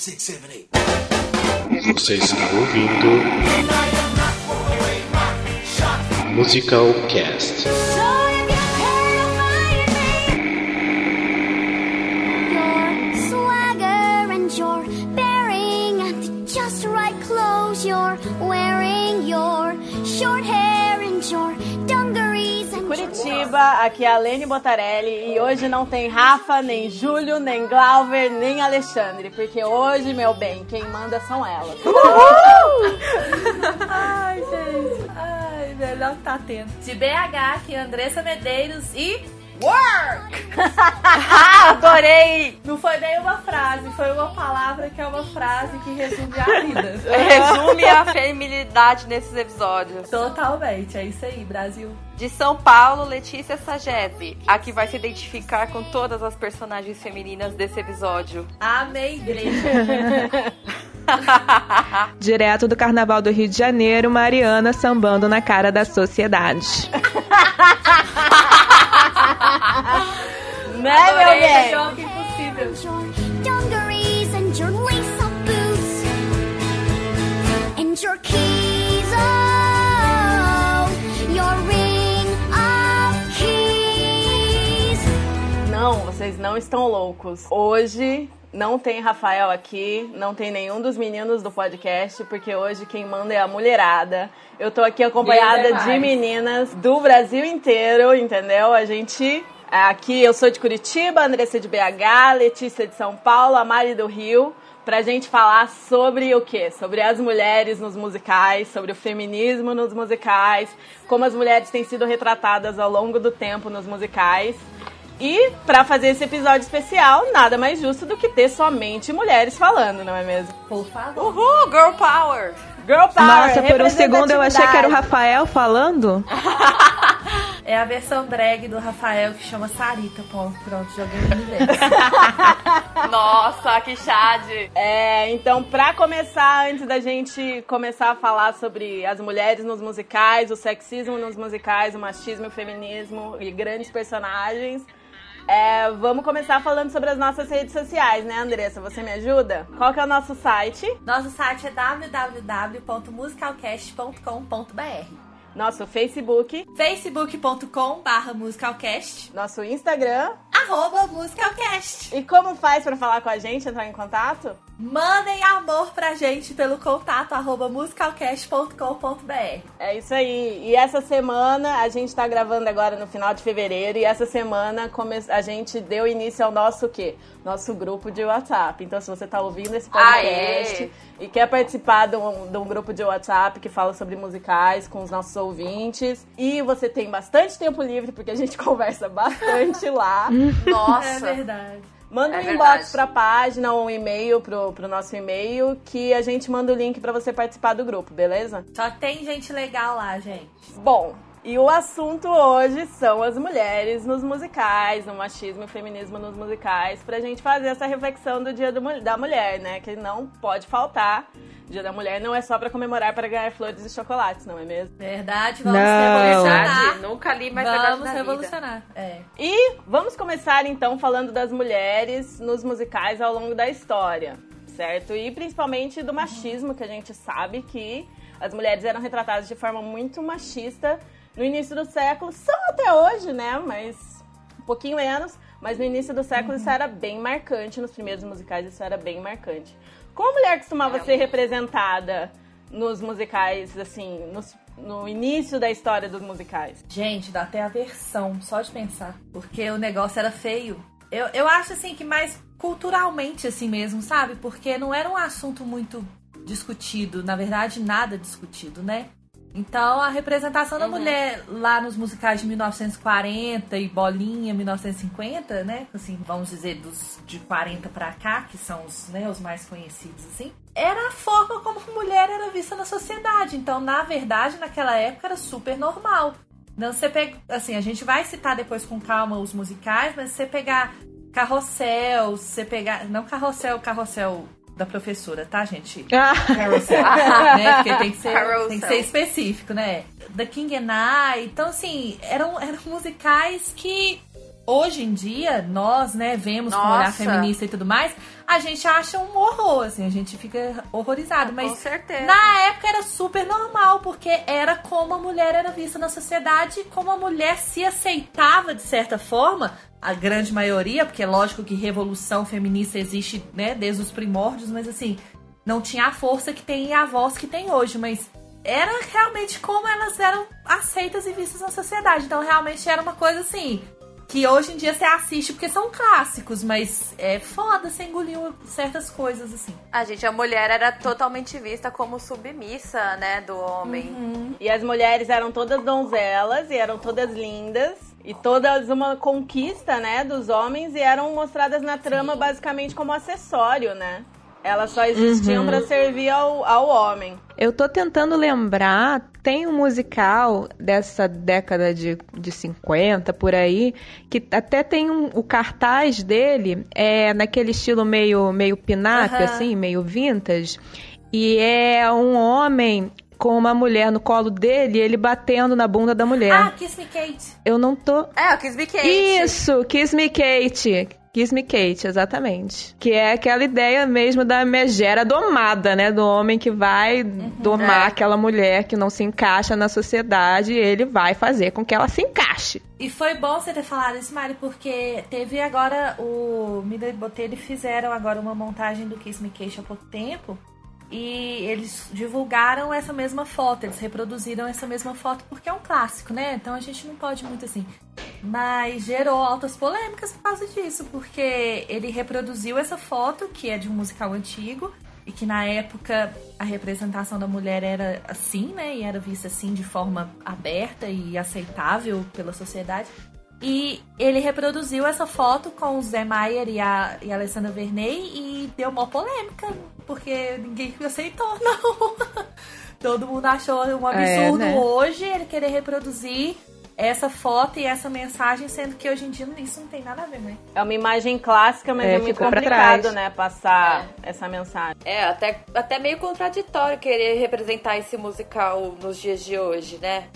six, seven, eight. Você está ouvindo Musical Cast. Curitiba, aqui é a Lene Botarelli e hoje não tem Rafa, nem Júlio, nem Glauber, nem Alexandre, porque hoje, meu bem, quem manda são elas. Ai, gente. Ai, melhor tá tendo. De BH, aqui Andressa Medeiros e. Work! Adorei! Não foi nem uma frase, foi uma palavra que é uma frase que resume a vida. Resume a feminilidade nesses episódios. Totalmente, é isso aí, Brasil. De São Paulo, Letícia Sagese, a que vai se identificar com todas as personagens femininas desse episódio. Amei, igreja. Direto do Carnaval do Rio de Janeiro, Mariana sambando na cara da sociedade. Né, meu Adorei esse bem? jogo impossível. your keys. Oh, your ring of keys. Não, vocês não estão loucos. Hoje não tem Rafael aqui, não tem nenhum dos meninos do podcast, porque hoje quem manda é a mulherada. Eu tô aqui acompanhada de meninas do Brasil inteiro, entendeu? A gente. Aqui eu sou de Curitiba, Andressa de BH, Letícia de São Paulo, a Mari do Rio, pra gente falar sobre o quê? Sobre as mulheres nos musicais, sobre o feminismo nos musicais, como as mulheres têm sido retratadas ao longo do tempo nos musicais. E pra fazer esse episódio especial, nada mais justo do que ter somente mulheres falando, não é mesmo? Por favor. Uhul, Girl Power! Girl Power, Nossa, por um segundo eu achei que era o Rafael falando. É a versão drag do Rafael que chama Sarita. Ponto, pronto, joguei no universo. Nossa, que chade! É, então, pra começar, antes da gente começar a falar sobre as mulheres nos musicais, o sexismo nos musicais, o machismo e o feminismo e grandes personagens, é, vamos começar falando sobre as nossas redes sociais, né, Andressa? Você me ajuda? Qual que é o nosso site? Nosso site é www.musicalcast.com.br Nosso Facebook, facebook.com barra musicalcast nosso Instagram. arroba musicalcast E como faz pra falar com a gente, entrar em contato? Mandem amor pra gente pelo contato arroba musicalcast.com.br É isso aí. E essa semana, a gente tá gravando agora no final de fevereiro, e essa semana come- a gente deu início ao nosso quê? Nosso grupo de WhatsApp. Então, se você tá ouvindo esse podcast Aê! e quer participar de um, de um grupo de WhatsApp que fala sobre musicais com os nossos ouvintes, e você tem bastante tempo livre, porque a gente conversa bastante lá, É Nossa! verdade. Manda É um verdade. inbox pra página ou um e-mail pro, pro nosso e-mail que a gente manda o link pra você participar do grupo, beleza? Só tem gente legal lá, gente. Bom, e o assunto hoje são as mulheres nos musicais, o machismo e o feminismo nos musicais, pra gente fazer essa reflexão do Dia do da Mulher, né? Que não pode faltar. Dia da Mulher não é só pra comemorar para ganhar flores e chocolates, não é mesmo? Verdade, vamos Não. revolucionar. Verdade, nunca li mais verdade Vamos na vida. revolucionar. É. E vamos começar então falando das mulheres nos musicais ao longo da história, certo? E principalmente do machismo, que a gente sabe que as mulheres eram retratadas de forma muito machista no início do século, são até hoje, né? Mas um pouquinho menos. Mas no início do século isso era bem marcante, nos primeiros musicais isso era bem marcante. Como a mulher costumava É. ser representada nos musicais, assim, nos- no início da história dos musicais? Gente, dá até aversão só de pensar. Porque o negócio era feio. Eu, eu acho assim que mais culturalmente assim mesmo, sabe? Porque não era um assunto muito discutido, na verdade nada discutido, né? Então a representação da mulher lá nos musicais de 1940 e Bolinha 1950, né? Assim, vamos dizer dos de 40 pra cá, que são os, né, os mais conhecidos assim, era a forma como a mulher era vista na sociedade. Então, na verdade, naquela época era super normal. Não, você pega, assim, a gente vai citar depois com calma os musicais, mas se você pegar Carrossel, se você pegar, não Carrossel, Carrossel da professora, tá, gente? Ah, Carousel, né? Porque tem que, ser, Carousel. tem que ser específico, né? The King and I. Então, assim, eram, eram musicais que hoje em dia, nós, né, vemos com olhar Nossa. feminista e tudo mais, a gente acha um horror, assim, a gente fica horrorizado. Mas Com certeza. na época era super normal, porque era como a mulher era vista na sociedade, como a mulher se aceitava de certa forma, a grande maioria, porque é lógico que revolução feminista existe, né, desde os primórdios, mas assim, não tinha a força que tem e a voz que tem hoje, mas era realmente como elas eram aceitas e vistas na sociedade. Então realmente era uma coisa assim, que hoje em dia você assiste porque são clássicos, mas é foda você engolir certas coisas assim. A gente, a mulher era totalmente vista como submissa, né, do homem. E as mulheres eram todas donzelas e eram todas lindas. E todas uma conquista, né, dos homens e eram mostradas na trama basicamente como acessório, né? Elas só existiam pra servir ao, ao homem. Eu tô tentando lembrar, tem um musical dessa década de, de 50, por aí, que até tem um, o cartaz dele, é naquele estilo meio, meio pin-up, Aham. assim, meio vintage. E é um homem com uma mulher no colo dele, ele batendo na bunda da mulher. Ah, Kiss Me Kate. Eu não tô. É, o Kiss Me Kate. Isso, Kiss Me Kate. Kiss Me Kate, exatamente. Que é aquela ideia mesmo da megera domada, né? Do homem que vai domar É. aquela mulher que não se encaixa na sociedade e ele vai fazer com que ela se encaixe. E foi bom você ter falado isso, Mari, porque teve agora o Mida e Botelho fizeram agora uma montagem do Kiss Me Kate há pouco tempo. E eles divulgaram essa mesma foto, eles reproduziram essa mesma foto porque é um clássico, né? Então a gente não pode muito assim. Mas gerou altas polêmicas por causa disso, porque ele reproduziu essa foto, que é de um musical antigo, e que na época a representação da mulher era assim, né? E era vista assim de forma aberta e aceitável pela sociedade. E ele reproduziu essa foto com o Zé Maier e a, e a Alessandra Verney e deu uma polêmica, porque ninguém aceitou, não. Todo mundo achou um absurdo É, né? hoje ele querer reproduzir essa foto e essa mensagem, sendo que hoje em dia isso não tem nada a ver, né? É uma imagem clássica, mas É, é, muito complicado, né? Passar essa mensagem. É, até, até meio contraditório querer representar esse musical nos dias de hoje, né?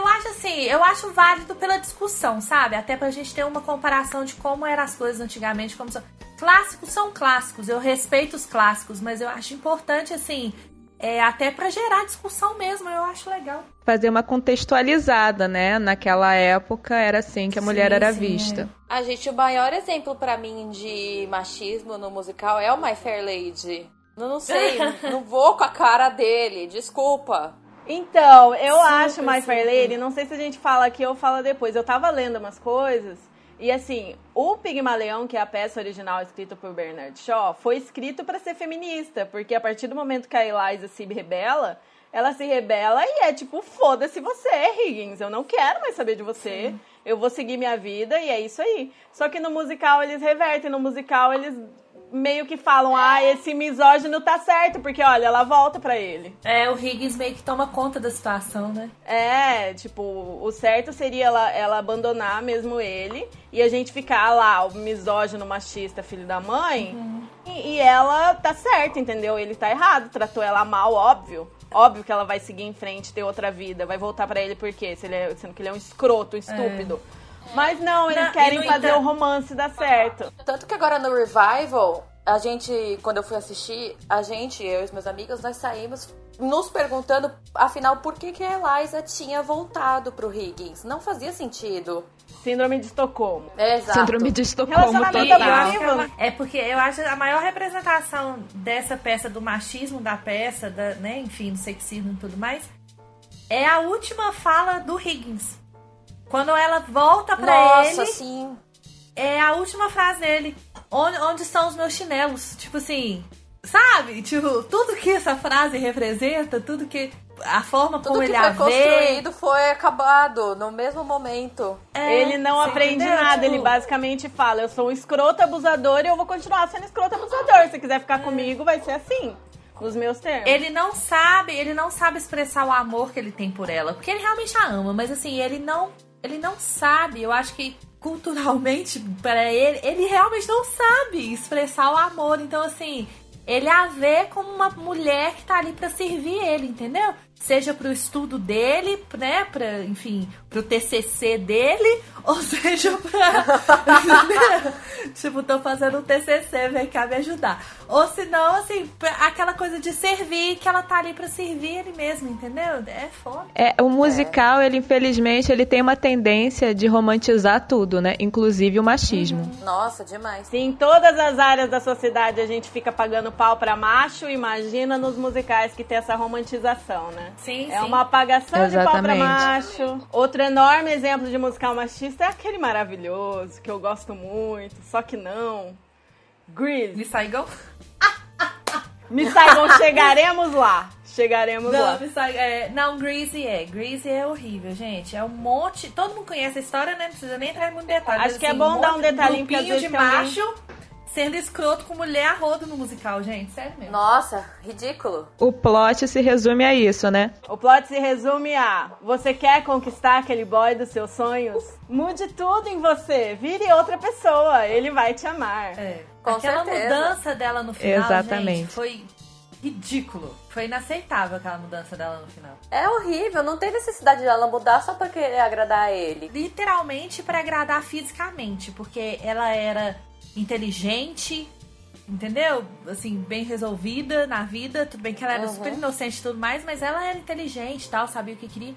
É, eu acho assim, eu acho válido pela discussão, sabe? Até pra gente ter uma comparação de como eram as coisas antigamente, como são. Clássicos são clássicos, eu respeito os clássicos, mas eu acho importante, assim, é, até pra gerar discussão mesmo, eu acho legal. Fazer uma contextualizada, né? Naquela época era assim que a mulher Sim, era sim, vista. A gente, o maior exemplo pra mim de machismo no musical é o My Fair Lady. Eu não sei, não vou com a cara dele, desculpa. Então, eu Super, acho My Fair super. Lady, não sei se a gente fala aqui ou fala depois. Eu tava lendo umas coisas e assim, o Pigmaleão, que é a peça original escrita por Bernard Shaw, foi escrito pra ser feminista, porque a partir do momento que a Eliza se rebela, ela se rebela e é tipo, foda-se você, Higgins, eu não quero mais saber de você. Eu vou seguir minha vida e é isso aí. Só que no musical eles revertem, no musical eles meio que falam, ah, esse misógino tá certo, porque olha, ela volta pra ele. É, o Higgins meio que toma conta da situação, né? É, tipo, o certo seria ela, ela abandonar mesmo ele e a gente ficar lá, o misógino, machista, filho da mãe. E, e ela tá certa, entendeu? Ele tá errado, tratou ela mal, óbvio. Óbvio que ela vai seguir em frente, ter outra vida, vai voltar pra ele por quê? Se ele é, sendo que ele é um escroto, um estúpido. Mas não, eles Não, querem fazer entanto- o romance dar certo. Tanto que agora no Revival, a gente, quando eu fui assistir, a gente, eu e os meus amigos, nós saímos nos perguntando, afinal, por que, que a Eliza tinha voltado pro Higgins. Não fazia sentido. Síndrome de Estocolmo. É, exato. Síndrome de Estocolmo total. acho que é, é porque eu acho a maior representação dessa peça, do machismo da peça, da, né, enfim, do sexismo e tudo mais, é a última fala do Higgins. Quando ela volta pra Nossa, ele, sim. é a última frase dele. Onde, onde estão os meus chinelos? Tipo assim, sabe? Tipo, tudo que essa frase representa, tudo que. A forma Tudo como que ele foi a vê. construído foi acabado no mesmo momento. é, ele não aprende entendeu? nada, Tipo, ele basicamente fala: Eu sou um escroto abusador e eu vou continuar sendo escroto abusador. Se quiser ficar comigo, vai ser assim, nos meus termos. Ele não sabe, ele não sabe expressar o amor que ele tem por ela, porque ele realmente a ama, mas assim, ele não, ele não sabe. Eu acho que culturalmente para ele, ele realmente não sabe expressar o amor. Então assim, ele a vê como uma mulher que tá ali pra servir ele, entendeu? Seja pro estudo dele, né, pra, enfim, pro TCC dele, ou seja pra... tipo, tô fazendo um TCC, vem cá me ajudar. Ou se não, assim, aquela coisa de servir, que ela tá ali pra servir ele mesmo, entendeu? É foda. É, o musical, ele infelizmente, ele tem uma tendência de romantizar tudo, né? Inclusive o machismo. Nossa, demais. Se em todas as áreas da sociedade a gente fica pagando pau pra macho, imagina nos musicais que tem essa romantização, né? Sim, É sim. uma apagação de pau pra Exatamente. macho. Outro enorme exemplo de musical machista é aquele maravilhoso, que eu gosto muito, só que não. Grease. Me Saigon? Miss Saigon, chegaremos lá. Chegaremos lá. Não, Me Saigon, é, não, Greasy é. Greasy é horrível, gente. É um monte. Todo mundo conhece a história, né? Não precisa nem entrar em muito detalhe. Acho que é bom dar um detalhinho, grupinho de tem alguém- macho sendo escroto com mulher a rodo no musical, gente. Sério mesmo. Nossa, ridículo. O plot se resume a isso, né? O plot se resume a: você quer conquistar aquele boy dos seus sonhos? Mude tudo em você, vire outra pessoa, ele vai te amar. É. Com Aquela certeza. mudança dela no final, Exatamente. gente, foi ridículo. Foi inaceitável aquela mudança dela no final. É horrível, não tem necessidade dela mudar só pra querer agradar a ele. Literalmente pra agradar fisicamente, porque ela era inteligente, entendeu? Assim, bem resolvida na vida. Tudo bem que ela era Uhum. super inocente e tudo mais, mas ela era inteligente tal, sabia o que queria.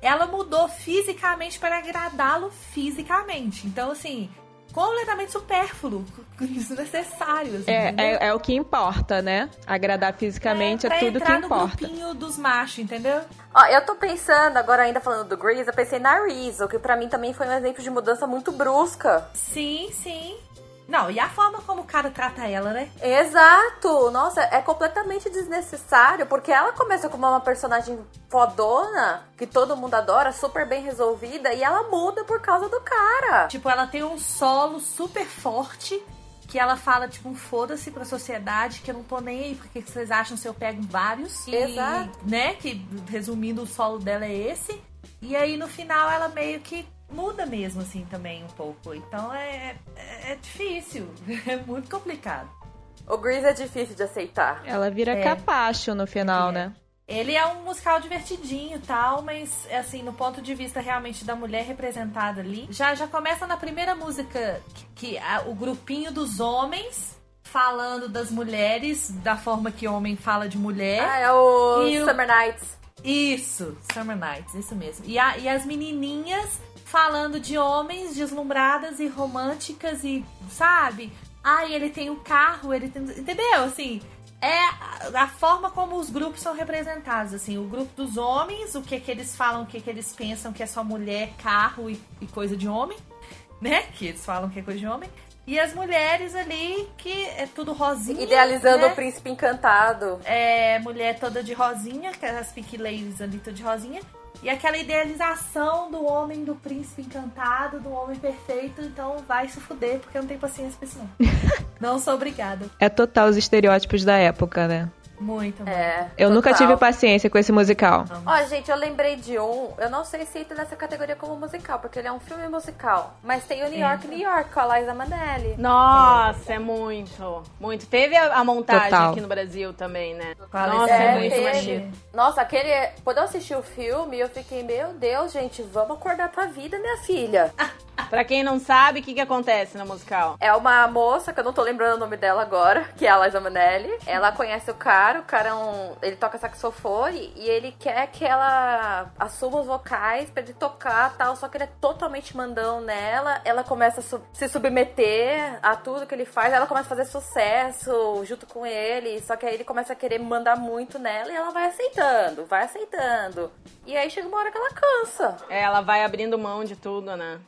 Ela mudou fisicamente para agradá-lo fisicamente. Então, assim, completamente supérfluo, desnecessário. Assim, É, é, é o que importa, né? Agradar fisicamente é, pra tudo que entrar no importa. grupinho dos machos, entendeu? Ó, eu tô pensando, agora ainda falando do Grease, eu pensei na Rizzo, que pra mim também foi um exemplo de mudança muito brusca. Sim, sim. Não, e a forma como o cara trata ela, né? Exato! Nossa, é completamente desnecessário, porque ela começa como uma personagem fodona, que todo mundo adora, super bem resolvida, e ela muda por causa do cara. Tipo, ela tem um solo super forte. Que ela fala, tipo, um foda-se pra sociedade, que eu não tô nem aí, porque que vocês acham se eu pego vários? E, Exato. Né, que resumindo, o solo dela é esse. E aí, no final, ela meio que muda mesmo, assim, também, um pouco. Então, é, é, é difícil. É muito complicado. O Grease é difícil de aceitar. Ela vira É. capacho no final, É. né? Ele é um musical divertidinho e tal, mas assim, no ponto de vista realmente da mulher representada ali, já já começa na primeira música que, que a- o grupinho dos homens falando das mulheres da forma que homem fala de mulher. Ah, é o E o- Summer Nights. Isso, Summer Nights, isso mesmo. E, a- e as menininhas falando de homens deslumbradas e românticas e, sabe? Ai, ele tem um carro, ele tem. Entendeu? Assim, é a, forma como os grupos são representados. Assim, o grupo dos homens, o que que eles falam, o que que eles pensam que é só mulher, carro e, e coisa de homem, né? Que eles falam que é coisa de homem. E as mulheres ali, que é tudo rosinha. Idealizando né? o príncipe encantado. é, mulher toda de rosinha, que as Pink Ladies ali toda de rosinha. E aquela idealização do homem, do príncipe encantado, do homem perfeito. Então vai se fuder, porque eu não tenho paciência pra isso não. não sou obrigada. É total os estereótipos da época, né? Muito, muito. É. Eu nunca total. tive paciência com esse musical. Ó, gente, eu lembrei de um. Eu não sei se entra nessa categoria como musical, porque ele é um filme musical. Mas tem o New York, New York, com a Liza Manelli. Nossa, é muito. Muito. Teve a, a montagem Total. aqui no Brasil também, né? Nossa, é, É, muito machista. Nossa, aquele. Quando eu assisti o filme, eu fiquei, meu Deus, gente, vamos acordar pra vida, minha filha. Pra quem não sabe, o que, que acontece no musical? É uma moça, que eu não tô lembrando o nome dela agora, que é a Liza Manelli. Ela conhece o cara, o cara é um. Ele toca saxofone e ele quer que ela assuma os vocais pra ele tocar tal. Só que ele é totalmente mandão nela. Ela começa a su- se submeter a tudo que ele faz. Ela começa a fazer sucesso junto com ele. Só que aí ele começa a querer mandar muito nela e ela vai aceitando, vai aceitando. E aí chega uma hora que ela cansa. É, ela vai abrindo mão de tudo, né?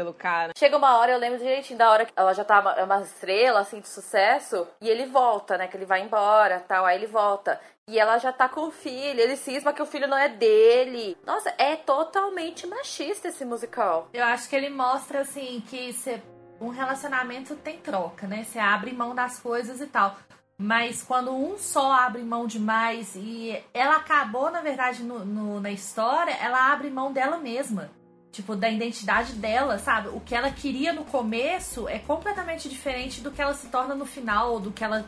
Pelo cara. Chega uma hora, eu lembro direitinho da hora que ela já tá uma, é uma estrela, assim, de sucesso, e ele volta, né? Que ele vai embora tal, aí ele volta. E ela já tá com o filho, ele cisma que o filho não é dele. Nossa, é totalmente machista esse musical. Eu acho que ele mostra, assim, que cê- um relacionamento tem troca, né? Você abre mão das coisas e tal. Mas quando um só abre mão demais e ela acabou, na verdade, no, no- na história, ela abre mão dela mesma. Tipo, da identidade dela, sabe? O que ela queria no começo é completamente diferente do que ela se torna no final, do que ela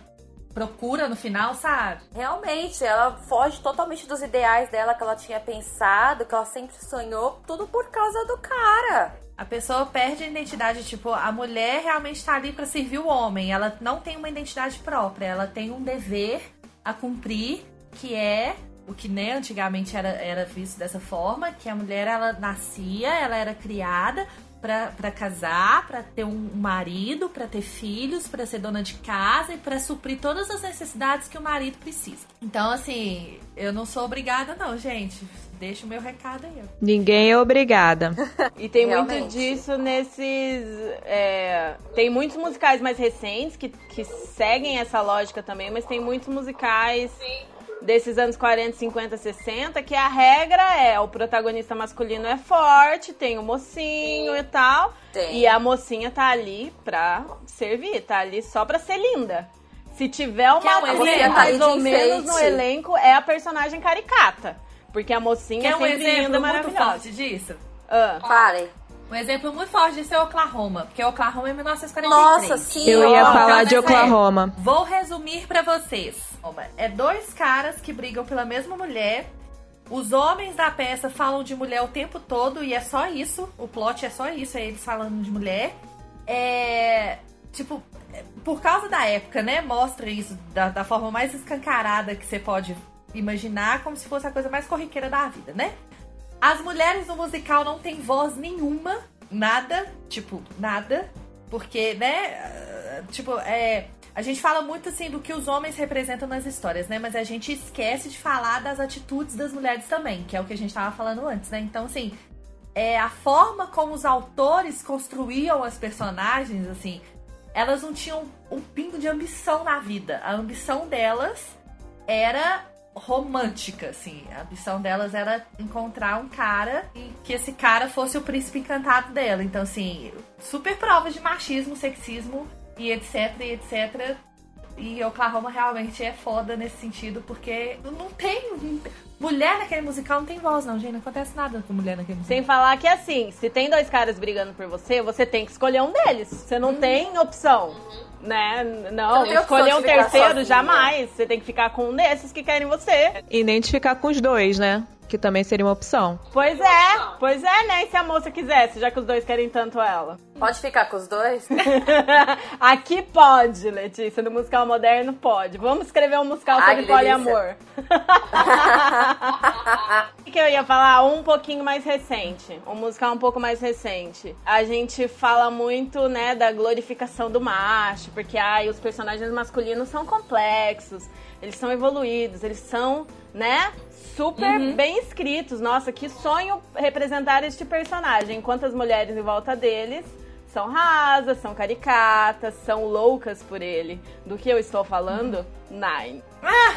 procura no final, sabe? Realmente, ela foge totalmente dos ideais dela que ela tinha pensado, que ela sempre sonhou, tudo por causa do cara. A pessoa perde a identidade, tipo, a mulher realmente tá ali para servir o homem. Ela não tem uma identidade própria, ela tem um dever a cumprir, que é o que né, antigamente era, era visto dessa forma, que a mulher ela nascia, ela era criada para casar, para ter um marido, para ter filhos, para ser dona de casa e para suprir todas as necessidades que o marido precisa. Então, assim, eu não sou obrigada, não, gente. Deixa o meu recado aí. Ninguém é obrigada. E tem muito Realmente. disso nesses. é, tem muitos musicais mais recentes que, que seguem essa lógica também, mas tem muitos musicais desses anos 40, 50, 60 que a regra é o protagonista masculino é forte, tem o mocinho e tal. Tem. E a mocinha tá ali pra servir, tá ali só pra ser linda. Se tiver uma Quer um exemplo? mais De ou menos no elenco, é a personagem caricata. Porque a mocinha Quer é um sempre exemplo linda e muito forte disso? Ah. Parem. Um exemplo muito forte disso é Oklahoma, porque Oklahoma é 1943. Nossa, sim. Eu ia falar de então, é- Oklahoma. Vou resumir pra vocês. É dois caras que brigam pela mesma mulher. Os homens da peça falam de mulher o tempo todo e é só isso. O plot é só isso, é eles falando de mulher. É. Tipo, é, por causa da época, né? Mostra isso da, da forma mais escancarada que você pode imaginar, como se fosse a coisa mais corriqueira da vida, né? As mulheres no musical não têm voz nenhuma, nada, tipo, nada, porque, né, tipo, é, a gente fala muito assim do que os homens representam nas histórias, né, mas a gente esquece de falar das atitudes das mulheres também, que é o que a gente tava falando antes, né? Então, assim, é a forma como os autores construíam as personagens, assim, elas não tinham um pingo de ambição na vida. A ambição delas era romântica, assim. A ambição delas era encontrar um cara e que esse cara fosse o príncipe encantado dela. Então, assim, super provas de machismo, sexismo e etc, e etc. E Oklahoma realmente é foda nesse sentido, porque não tem. Mulher naquele musical não tem voz, não, gente. Não acontece nada com mulher naquele musical. Sem falar que assim, se tem dois caras brigando por você, você tem que escolher um deles. Você não tem opção. Né? Não, não escolher um ficar terceiro sozinha. jamais. Você tem que ficar com um desses que querem você. Identificar com os dois, né? Que também seria uma opção. Pois é, pois é, né? E se a moça quisesse, já que os dois querem tanto ela. Pode ficar com os dois? Aqui pode, Letícia, no musical moderno pode. Vamos escrever um musical Ai, sobre poliamor. O que eu ia falar? Um pouquinho mais recente. Um musical um pouco mais recente. A gente fala muito, né, da glorificação do macho, porque ai, os personagens masculinos são complexos, eles são evoluídos, eles são, né, super bem escritos. Nossa, que sonho representar este personagem. Enquanto as mulheres em volta deles são rasas, são caricatas, são loucas por ele. Do que eu estou falando? Nine.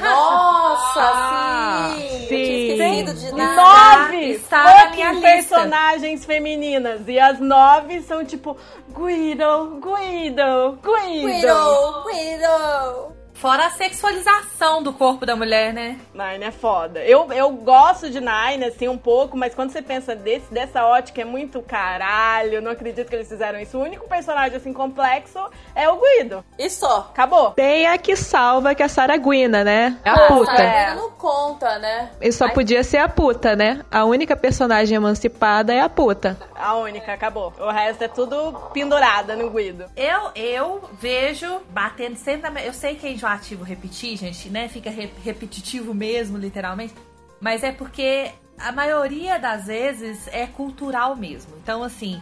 Nossa, Ah, sim! Eu sim. tinha esquecido de nada. Nove está na fucking minha lista. personagens femininas. E as nove são tipo Guido, Guido, Guido. Widow, Widow. Fora a sexualização do corpo da mulher, né? Nine é foda. Eu, eu gosto de Nine, assim, um pouco, mas quando você pensa desse, dessa ótica, é muito caralho. Eu não acredito que eles fizeram isso. O único personagem, assim, complexo é o Guido. E só. Acabou. Tem a que salva, que é a Sarah Guina, né? A Ah, puta. Sarah não conta, né? E só podia ser a puta, né? A única personagem emancipada é a puta. A única, acabou. O resto é tudo pendurada no Guido. Eu, eu vejo batendo sempre na. Eu sei que enjoativo repetir, gente, né? Fica re- repetitivo mesmo, literalmente. Mas é porque a maioria das vezes é cultural mesmo. Então, assim,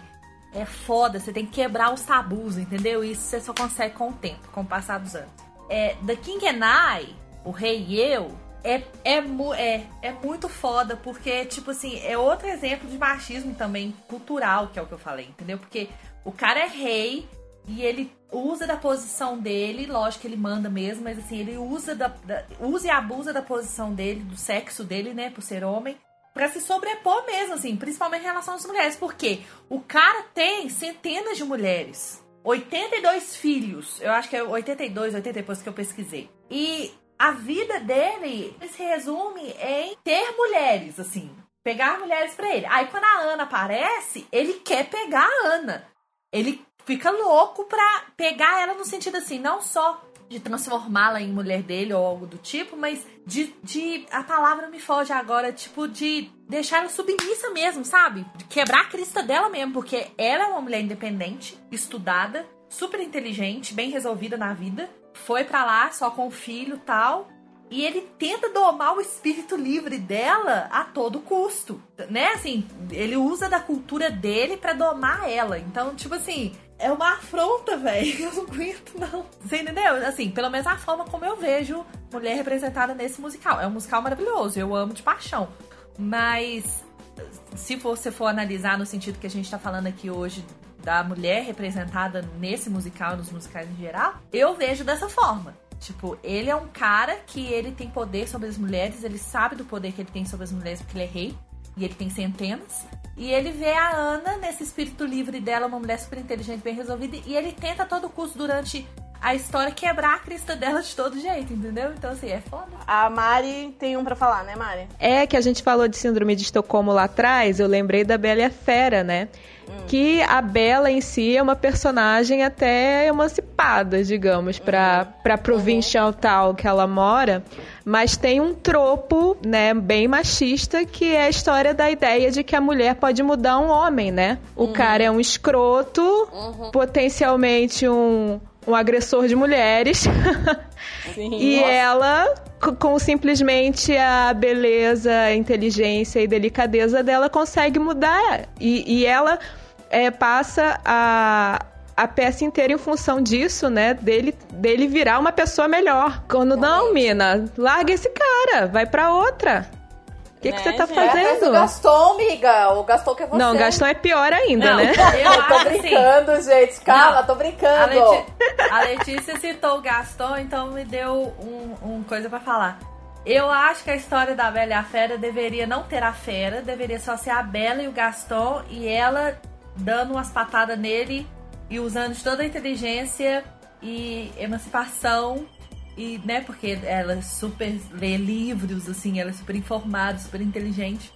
é foda. Você tem que quebrar os tabus, entendeu? Isso você só consegue com o tempo, com o passar dos anos. É, The King and I, O Rei e Eu, é, é, é, é muito foda, porque, tipo assim, é outro exemplo de machismo também cultural, que é o que eu falei, entendeu? Porque o cara é rei e ele usa da posição dele, lógico que ele manda mesmo, mas assim, ele usa, da, da- usa e abusa da posição dele, do sexo dele, né, por ser homem, pra se sobrepor mesmo, assim, principalmente em relação às mulheres, porque o cara tem centenas de mulheres. 82 filhos. Eu acho que é 82, 80 depois que eu pesquisei. E a vida dele se resume em ter mulheres, assim. Pegar mulheres pra ele. Aí quando a Ana aparece, ele quer pegar a Ana. Ele fica louco pra pegar ela no sentido assim, não só de transformá-la em mulher dele ou algo do tipo, mas de, de. A palavra me foge agora, tipo, de deixar ela submissa mesmo, sabe? De quebrar a crista dela mesmo, porque ela é uma mulher independente, estudada, super inteligente, bem resolvida na vida. Foi pra lá só com o filho tal. E ele tenta domar o espírito livre dela a todo custo, né? Assim, ele usa da cultura dele para domar ela. Então, tipo assim, é uma afronta, velho. Eu não aguento, não. Você entendeu? Assim, pelo menos a forma como eu vejo mulher representada nesse musical. É um musical maravilhoso, eu amo de paixão. Mas se você for analisar no sentido que a gente tá falando aqui hoje da mulher representada nesse musical, nos musicais em geral, eu vejo dessa forma. Tipo, ele é um cara que ele tem poder sobre as mulheres, ele sabe do poder que ele tem sobre as mulheres porque ele é rei, e ele tem centenas. E ele vê a Ana nesse espírito livre dela, uma mulher super inteligente, bem resolvida, e ele tenta todo custo durante a história quebrar a crista dela de todo jeito, entendeu? Então, assim, é foda. A Mari tem um pra falar, né, Mari? É que a gente falou de síndrome de Estocolmo lá atrás, eu lembrei da Bela e a Fera, né? Que a Bela em si é uma personagem até emancipada, digamos, pra, pra provincial tal que ela mora. Mas tem um tropo, né, bem machista, que é a história da ideia de que a mulher pode mudar um homem, né? O cara é um escroto, potencialmente um, um agressor de mulheres. Sim. E ela, c- com simplesmente a beleza, a inteligência e delicadeza dela, consegue mudar. E, e ela é, passa a, a peça inteira em função disso, né? Dele, dele virar uma pessoa melhor. Quando não, mina, larga esse cara, vai pra outra. O que, que Né, você tá gente? Vai atrás do fazendo? Gaston, amiga. O Gaston que é você. Não, Gastão é pior ainda, Não, né? eu Eu tô acho assim. brincando, gente. Calma, Não. tô A, brincando. Leti- a Letícia citou o Gaston, então me deu um, um coisa pra falar. Eu acho que a história da Bela e a Fera deveria não ter a Fera, deveria só ser a Bela e o Gaston e ela dando umas patadas nele e usando de toda a inteligência e emancipação e, né, porque ela super lê livros, assim, ela é super informada, super inteligente.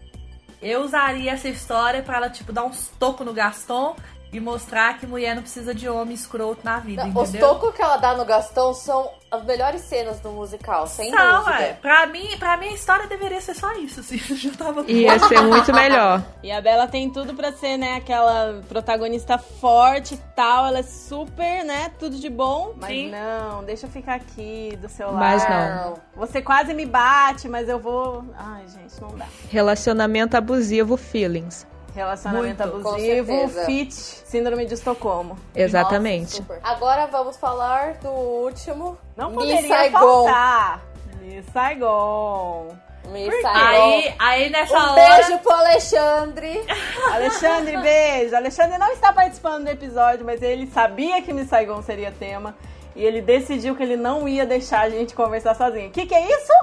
Eu usaria essa história pra ela, tipo, dar uns tocos no Gaston e mostrar que mulher não precisa de homem escroto na vida, Não, Os tocos que ela dá no Gastão são as melhores cenas do musical, sem Não, dúvida. é. Pra mim, pra mim a história deveria ser só isso, assim. Eu já tava Ia ser muito melhor. E a Bela tem tudo pra ser, né, aquela protagonista forte e tal. Ela é super, né, tudo de bom. Mas Sim. não, deixa eu ficar aqui do seu lado. Mas não. Você quase me bate, mas eu vou. Ai, gente, não dá. Relacionamento abusivo, feelings. Relacionamento Muito, abusivo, fit, síndrome de Estocolmo. Exatamente. Nossa. Agora vamos falar do último. Não Miss poderia Saigon. faltar. Miss Saigon. Miss quê? Saigon. Aí, aí nessa Um hora. beijo pro Alexandre. Alexandre, beijo. Alexandre não está participando do episódio, mas ele sabia que Miss Saigon seria tema. E ele decidiu que ele não ia deixar a gente conversar sozinho. O que, que é isso?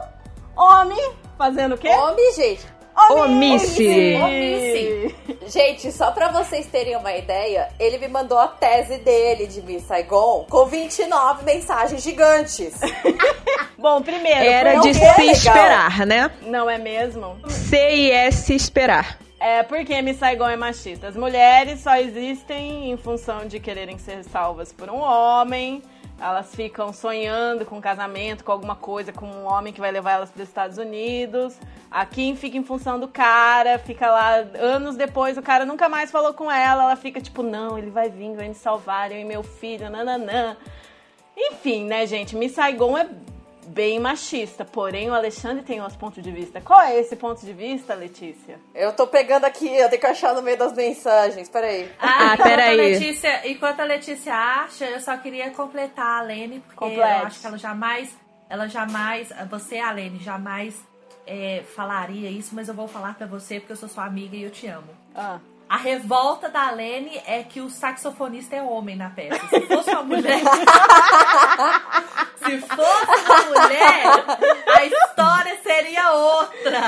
Homem fazendo o quê? Homem, gente. Omice. Omice. Gente, só pra vocês terem uma ideia, ele me mandou a tese dele de Miss Saigon com 29 mensagens gigantes. Bom, primeiro. Era de é se legal. esperar, né? Não é mesmo? C e S esperar. É porque Miss Saigon é machista. As mulheres só existem em função de quererem ser salvas por um homem. Elas ficam sonhando com um casamento, com alguma coisa, com um homem que vai levar elas para os Estados Unidos. A Kim fica em função do cara, fica lá anos depois, o cara nunca mais falou com ela. Ela fica tipo, não, ele vai vir, vai me salvar, eu e meu filho, nananã. Enfim, né, gente? Miss Saigon é bem machista, porém o Alexandre tem outro ponto de vista. Qual é esse ponto de vista, Letícia? Eu tô pegando aqui, eu tenho que achar no meio das mensagens. Peraí. Ah, enquanto peraí. A Letícia, enquanto a Letícia acha, eu só queria completar a Lene, porque Complete. eu acho que ela jamais, ela jamais, você, a Lene, jamais é, falaria isso, mas eu vou falar pra você porque eu sou sua amiga e eu te amo. Ah. A revolta da Lene é que o saxofonista é homem na peça. Se fosse uma mulher. Se fosse uma mulher, a história seria outra.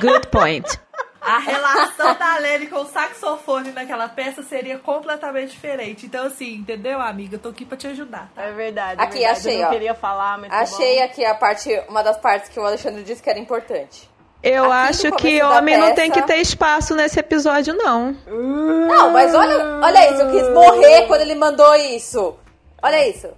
Good point. A relação da Lene com o saxofone naquela peça seria completamente diferente. Então, assim, entendeu, amiga? Eu tô aqui pra te ajudar. tá? É verdade. é Aqui, verdade. achei, Eu não ó. queria falar, mas tá Achei bom. aqui a parte, uma das partes que o Alexandre disse que era importante. Eu Aqui acho que homem não tem peça- que ter espaço nesse episódio, não. Não, mas olha, olha isso, eu quis morrer quando ele mandou isso. Olha isso.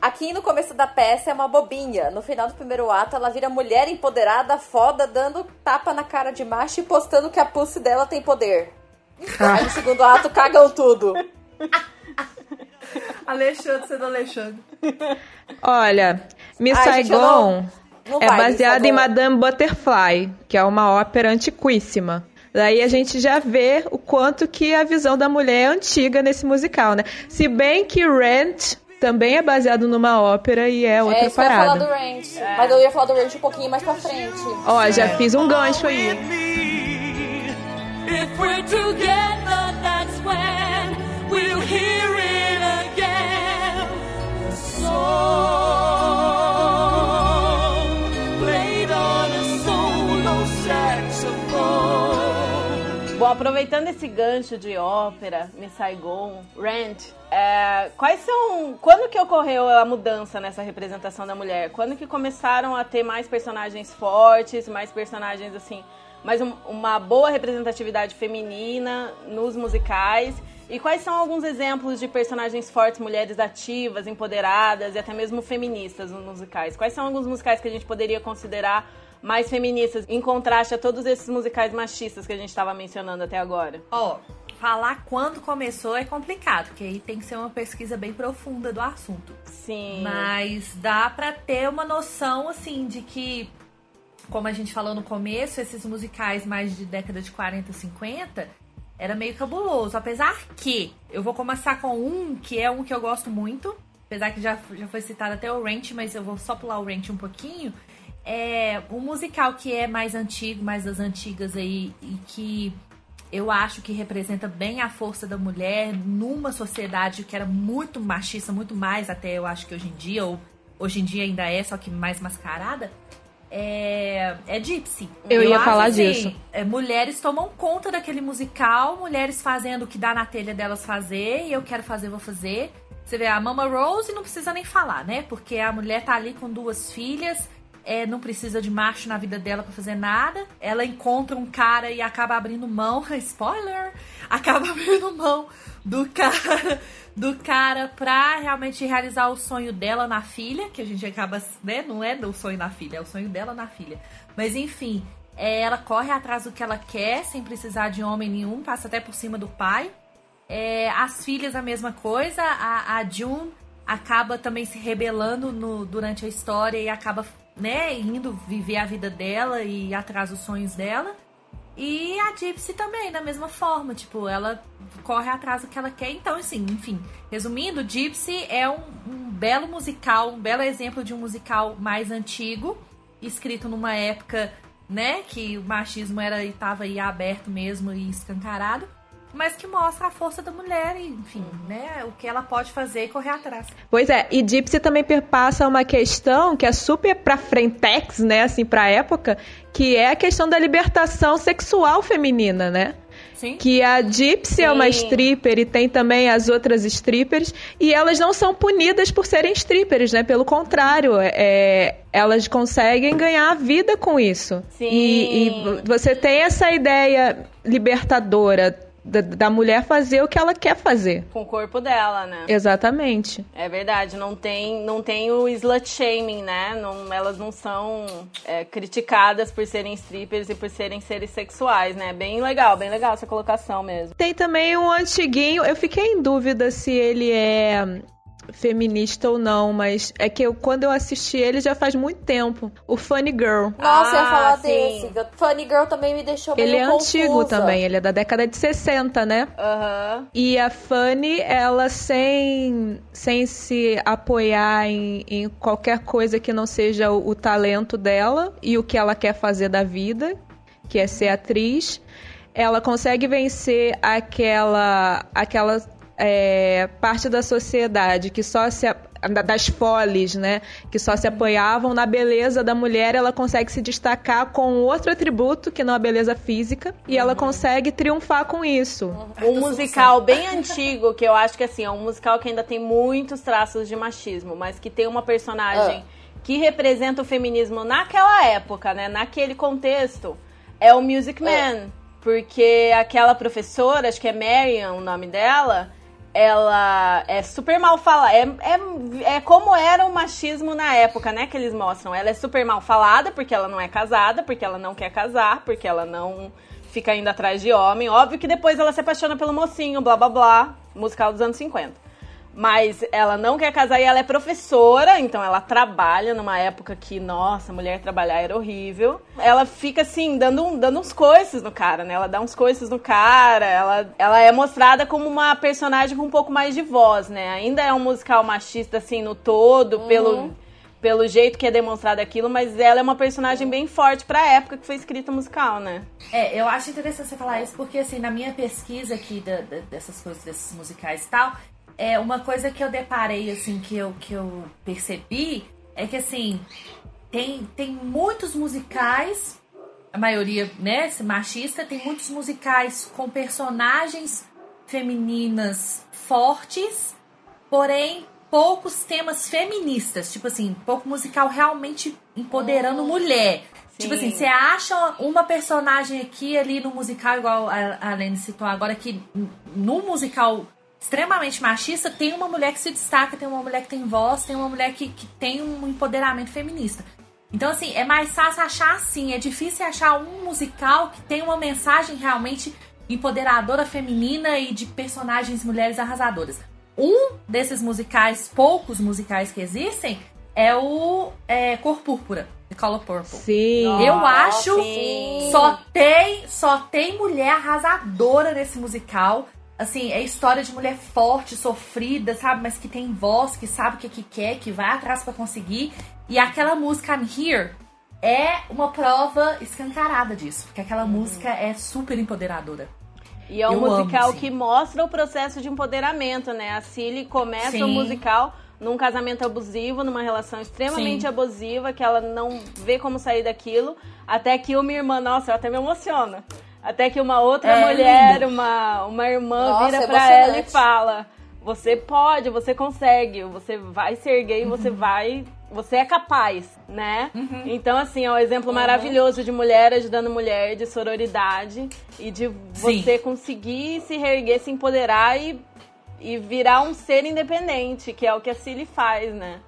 Aqui no começo da peça é uma bobinha. No final do primeiro ato, ela vira mulher empoderada, foda, dando tapa na cara de macho e postando que a pulse dela tem poder. Aí no segundo ato, cagam tudo. Alexandre sendo Alexandre. Olha, Miss Ai, gente, Saigon não- não é vai, Miss baseada em. Madame Butterfly, que é uma ópera antiquíssima. Daí a gente já vê o quanto que a visão da mulher é antiga nesse musical, né? Se bem que Rent também é baseado numa ópera e é outra é isso que eu ia falar parada. do Range. Mas eu ia falar do Range um pouquinho mais pra frente. Ó, já fiz um gancho aí. If we're together, that's when we'll hear it again. The Bom, aproveitando esse gancho de ópera, Miss Saigon, Rent, é, quais são. Quando que ocorreu a mudança nessa representação da mulher? Quando que começaram a ter mais personagens fortes, mais personagens assim, mais um- uma boa representatividade feminina nos musicais? E quais são alguns exemplos de personagens fortes, mulheres ativas, empoderadas e até mesmo feministas nos musicais? Quais são alguns musicais que a gente poderia considerar mais feministas, em contraste a todos esses musicais machistas que a gente estava mencionando até agora? Ó, falar quando começou é complicado, porque aí tem que ser uma pesquisa bem profunda do assunto. Sim. Mas dá pra ter uma noção, assim, de que, como a gente falou no começo, esses musicais mais de década de 40, 50, era meio cabuloso. Apesar que, eu vou começar com um, que é um que eu gosto muito, apesar que já, já foi citado até o Ranch, mas eu vou só pular o Ranch um pouquinho. É um musical que é mais antigo, mais das antigas aí, e que eu acho que representa bem a força da mulher numa sociedade que era muito machista, muito mais até eu acho que hoje em dia, ou hoje em dia ainda é, só que mais mascarada, é, é Gypsy. Eu ia acho, falar assim, disso. é, mulheres tomam conta daquele musical, mulheres fazendo o que dá na telha delas fazer, e eu quero fazer, vou fazer. Você vê a Mama Rose não precisa nem falar, né? Porque a mulher tá ali com duas filhas, é, não precisa de macho na vida dela pra fazer nada. Ela encontra um cara e acaba abrindo mão, spoiler, acaba abrindo mão do cara, do cara pra realmente realizar o sonho dela na filha, que a gente acaba, né, não é do sonho na filha, é o sonho dela na filha. Mas enfim, é, ela corre atrás do que ela quer, sem precisar de homem nenhum, passa até por cima do pai. É, as filhas a mesma coisa, a, a June acaba também se rebelando no- durante a história e acaba né, indo viver a vida dela e atrás dos sonhos dela. E a Gypsy também, da mesma forma, tipo, ela corre atrás do que ela quer. Então, assim, enfim, resumindo, Gypsy é um, um belo musical, um belo exemplo de um musical mais antigo, escrito numa época, né, que o machismo era e tava aí aberto mesmo e escancarado, mas que mostra a força da mulher e, enfim, né, o que ela pode fazer e correr atrás. Pois é, e Gypsy também perpassa uma questão que é super pra frentex, né, assim, pra época, que é a questão da libertação sexual feminina, né? Sim? Que a Gypsy é uma Sim. stripper e tem também as outras strippers, e elas não são punidas por serem strippers, né? Pelo contrário, é, elas conseguem ganhar a vida com isso. Sim. E, e você tem essa ideia libertadora da, da mulher fazer o que ela quer fazer. Com o corpo dela, né? Exatamente. É verdade, não tem, não tem o slut shaming, né? Não, elas não são é, criticadas por serem strippers e por serem seres sexuais, né? Bem legal, bem legal essa colocação mesmo. Tem também um antiguinho, eu fiquei em dúvida se ele é feminista ou não, mas é que eu, quando eu assisti ele já faz muito tempo. O Funny Girl. Nossa, eu ia Ah, falar sim. desse. Funny Girl também me deixou meio Ele é antigo confusa. também, ele é da década de 60, né? Aham. E a Fanny, ela sem, sem se apoiar em, em qualquer coisa que não seja o, o talento dela e o que ela quer fazer da vida, que é ser atriz, ela consegue vencer aquela, aquela é, parte da sociedade que só se das foles, né, que só se apoiavam na beleza da mulher, ela consegue se destacar com outro atributo que não a beleza física e ela consegue triunfar com isso. Um musical bem antigo, que eu acho que assim, é um musical que ainda tem muitos traços de machismo, mas que tem uma personagem que representa o feminismo naquela época, né? Naquele contexto, é o Music Man. Porque aquela professora, acho que é Marion o nome dela, ela é super mal falada. É, é, é como era o machismo na época, né? Que eles mostram. Ela é super mal falada porque ela não é casada, porque ela não quer casar, porque ela não fica indo atrás de homem. Óbvio que depois ela se apaixona pelo mocinho, blá blá blá. Musical dos anos 50. Mas ela não quer casar e ela é professora, então ela trabalha numa época que, nossa, mulher trabalhar era horrível. Ela fica assim, dando, um, dando uns coices no cara, né? Ela dá uns coices no cara, ela, ela é mostrada como uma personagem com um pouco mais de voz, né? Ainda é um musical machista, assim, no todo, pelo, pelo jeito que é demonstrado aquilo, mas ela é uma personagem bem forte pra época que foi escrita musical, né? É, eu acho interessante você falar isso, porque assim, na minha pesquisa aqui da- da- dessas coisas, desses musicais e tal, é uma coisa que eu deparei, assim, que eu, que eu percebi, é que assim, tem, tem muitos musicais, a maioria, né, machista, tem muitos musicais com personagens femininas fortes, porém poucos temas feministas, tipo assim, pouco musical realmente empoderando mulher. Tipo assim, você acha uma personagem aqui ali no musical, igual a a Lene citou agora, que no musical extremamente machista, tem uma mulher que se destaca, tem uma mulher que tem voz, tem uma mulher que, que tem um empoderamento feminista. Então, assim, é mais fácil achar assim, é difícil achar um musical que tem uma mensagem realmente empoderadora feminina e de personagens mulheres arrasadoras. Um desses musicais, poucos musicais que existem, é o é, Cor Púrpura, The Color Purple. Sim. Eu Nossa, acho sim. só tem só tem mulher arrasadora nesse musical. Assim, é história de mulher forte, sofrida, sabe? Mas que tem voz, que sabe o que, que quer, que vai atrás pra conseguir. E aquela música I'm Here é uma prova escancarada disso. Porque aquela música é super empoderadora. E é um Eu amo, musical sim. que mostra o processo de empoderamento, né? A Cilly começa Sim. o musical num casamento abusivo, numa relação extremamente Sim. abusiva, que ela não vê como sair daquilo, até que uma irmã, nossa, eu até me emociono. Até que uma outra É mulher, lindo. uma, uma irmã Nossa, vira é pra ela e fala: Você pode, você consegue, você vai se erguer e Uhum. você vai. Você é capaz, né? Uhum. Então, assim, é um exemplo maravilhoso de mulher ajudando mulher, de sororidade e de Sim. você conseguir se reerguer, se empoderar e, e virar um ser independente, que é o que a Cilly faz, né?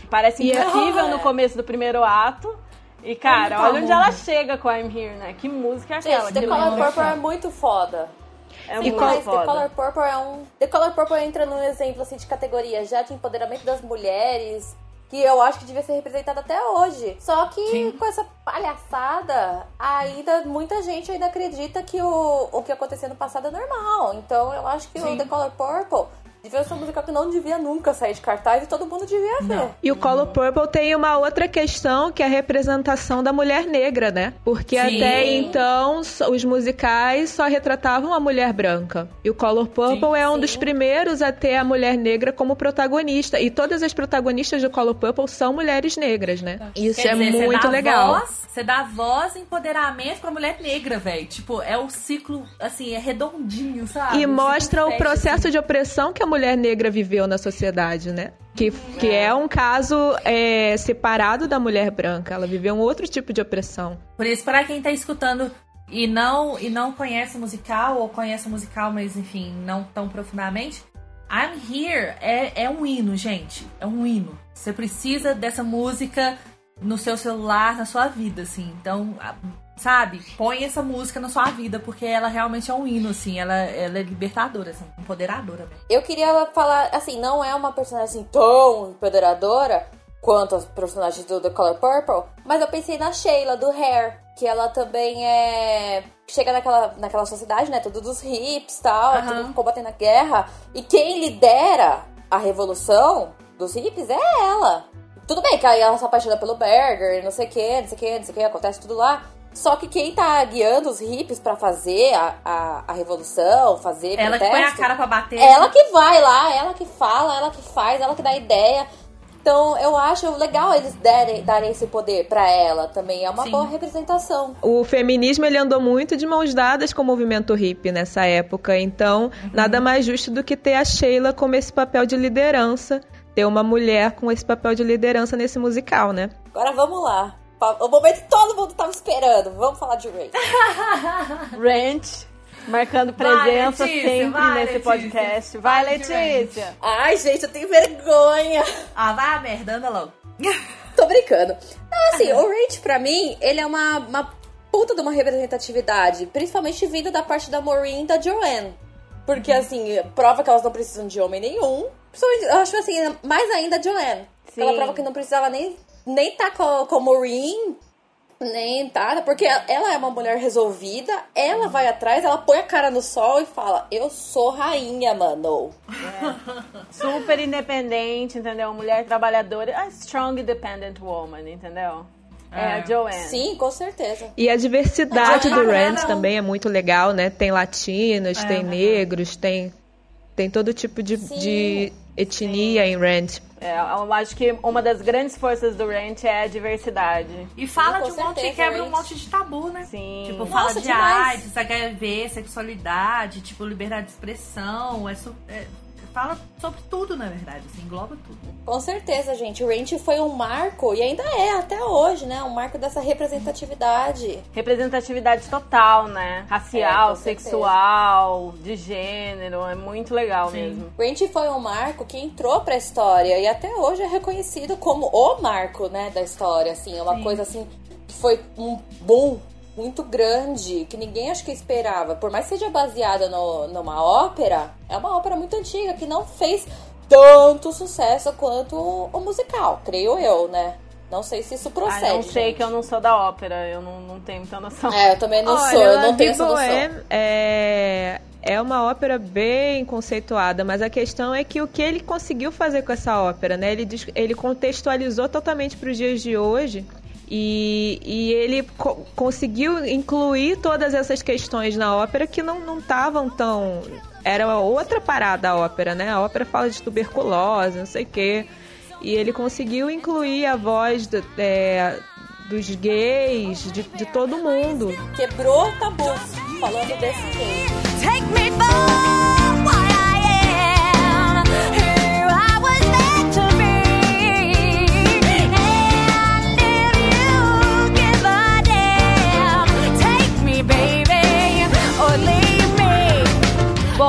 Que parece é- impossível no começo do primeiro ato. E, cara, muito olha onde ela chega com I'm Here, né? Que música é aquela? Gente, The que Color. Purple é muito foda. É E muito qual- Mas The foda. Color Purple é um. The Color Purple entra num exemplo assim de categoria já de empoderamento das mulheres. Que eu acho que devia ser representado até hoje. Só que Sim. com essa palhaçada, ainda muita gente ainda acredita que o, o que aconteceu no passado é normal. Então eu acho que Sim. o The Color Purple devia ser um musical que não devia nunca sair de cartaz e todo mundo devia ver. Não. E o Color Purple tem uma outra questão que é a representação da mulher negra, né? Porque Sim. até então os musicais só retratavam a mulher branca. E o Color Purple Sim. é um Sim. dos primeiros a ter a mulher negra como protagonista. E todas as protagonistas do Color Purple são mulheres negras, né? Isso Quer é dizer, você muito dá legal. Voz, você dá voz e empoderamento pra mulher negra, velho. Tipo, é o ciclo, assim, é redondinho, sabe? E mostra o processo assim. de opressão que a mulher negra viveu na sociedade, né? Que, que é um caso é, separado da mulher branca. Ela viveu um outro tipo de opressão. Por isso, para quem tá escutando e não, e não conhece o musical, ou conhece o musical, mas enfim, não tão profundamente, I'm Here é, é um hino, gente. É um hino. Você precisa dessa música no seu celular, na sua vida, assim. Então, sabe, põe essa música na sua vida, porque ela realmente é um hino, assim. Ela, ela é libertadora, assim, empoderadora, velho. Eu queria falar, assim, não é uma personagem assim, tão empoderadora quanto as personagens do The Color Purple, mas eu pensei na Sheila, do Hair, que ela também é... Chega naquela, naquela sociedade, né, tudo dos hips e tal, Aham. tudo combatendo a guerra, e quem lidera a revolução dos hips é ela. Tudo bem que aí ela se apaixona pelo Berger, não sei o que, não sei o que, não sei o que, acontece tudo lá. Só que quem tá guiando os hippies pra fazer a, a, a revolução, fazer Ela que põe a protesto, cara pra bater. ela que vai lá, ela que fala, ela que faz, ela que dá ideia. Então eu acho legal eles darem, darem esse poder pra ela também. É uma Sim. boa representação. O feminismo ele andou muito de mãos dadas com o movimento hippie nessa época, então nada mais justo do que ter a Sheila como esse papel de liderança, ter uma mulher com esse papel de liderança nesse musical, né? Agora vamos lá. O momento que todo mundo tava esperando. Vamos falar de Ray. Ranch. Marcando Vai, presença Letícia, sempre vai, nesse Letícia. podcast. Vai, Letícia. Ai, gente, eu tenho vergonha. Ah, vai a merda, anda logo. Tô brincando. Não, assim, o Rage, pra mim, ele é uma, uma puta de uma representatividade. Principalmente vindo da parte da Maureen e da Joanne. Porque, assim, prova que elas não precisam de homem nenhum. Eu acho, assim, mais ainda a Joanne. Sim. Ela prova que não precisava nem, nem tá com, com a Maureen, nem tá. Porque ela é uma mulher resolvida, ela vai atrás, ela põe a cara no sol e fala: Eu sou rainha, mano. Super independente, entendeu? Mulher trabalhadora. A strong independent woman, entendeu? É, a Joanne. Sim, com certeza. E a diversidade Ah, do não, Rand não. também é muito legal, né? Tem latinos, É, tem é. negros, tem, tem todo tipo de, Sim. de etnia em Rand. É, eu acho que uma das grandes forças do Rant é a diversidade. E fala de um monte, certeza, quebra um gente. monte de tabu, né? Sim. Tipo, Nossa, fala de demais. AIDS, HIV, sexualidade, tipo, liberdade de expressão, é, é- fala sobre tudo, na verdade, assim, engloba tudo. Com certeza, gente. O Ranch foi um marco, e ainda é até hoje, né? Um marco dessa representatividade. Representatividade total, né? É, Racial, certeza. sexual, de gênero. É muito legal Sim. mesmo. Ranch foi um marco que entrou pra história e até hoje é reconhecido como o marco, né, da história, assim, é uma Sim. coisa assim que foi um boom muito grande, que ninguém acho que esperava. Por mais que seja baseada no, numa ópera, é uma ópera muito antiga que não fez tanto sucesso quanto o musical, creio eu, né? Não sei se isso Ah, procede. não sei gente. que eu não sou da ópera, eu não, não tenho muita noção. É, eu também não Olha, sou, eu não tenho essa noção. É, é uma ópera bem conceituada, mas a questão é que o que ele conseguiu fazer com essa ópera, né? Ele, ele contextualizou totalmente para os dias de hoje e, e ele co- conseguiu incluir todas essas questões na ópera que não estavam tão. Era outra parada a ópera, né? A ópera fala de tuberculose, não sei o quê. E ele conseguiu incluir a voz do- é, dos gays, de, de todo mundo. Quebrou tabus falando desse jeito. Take me for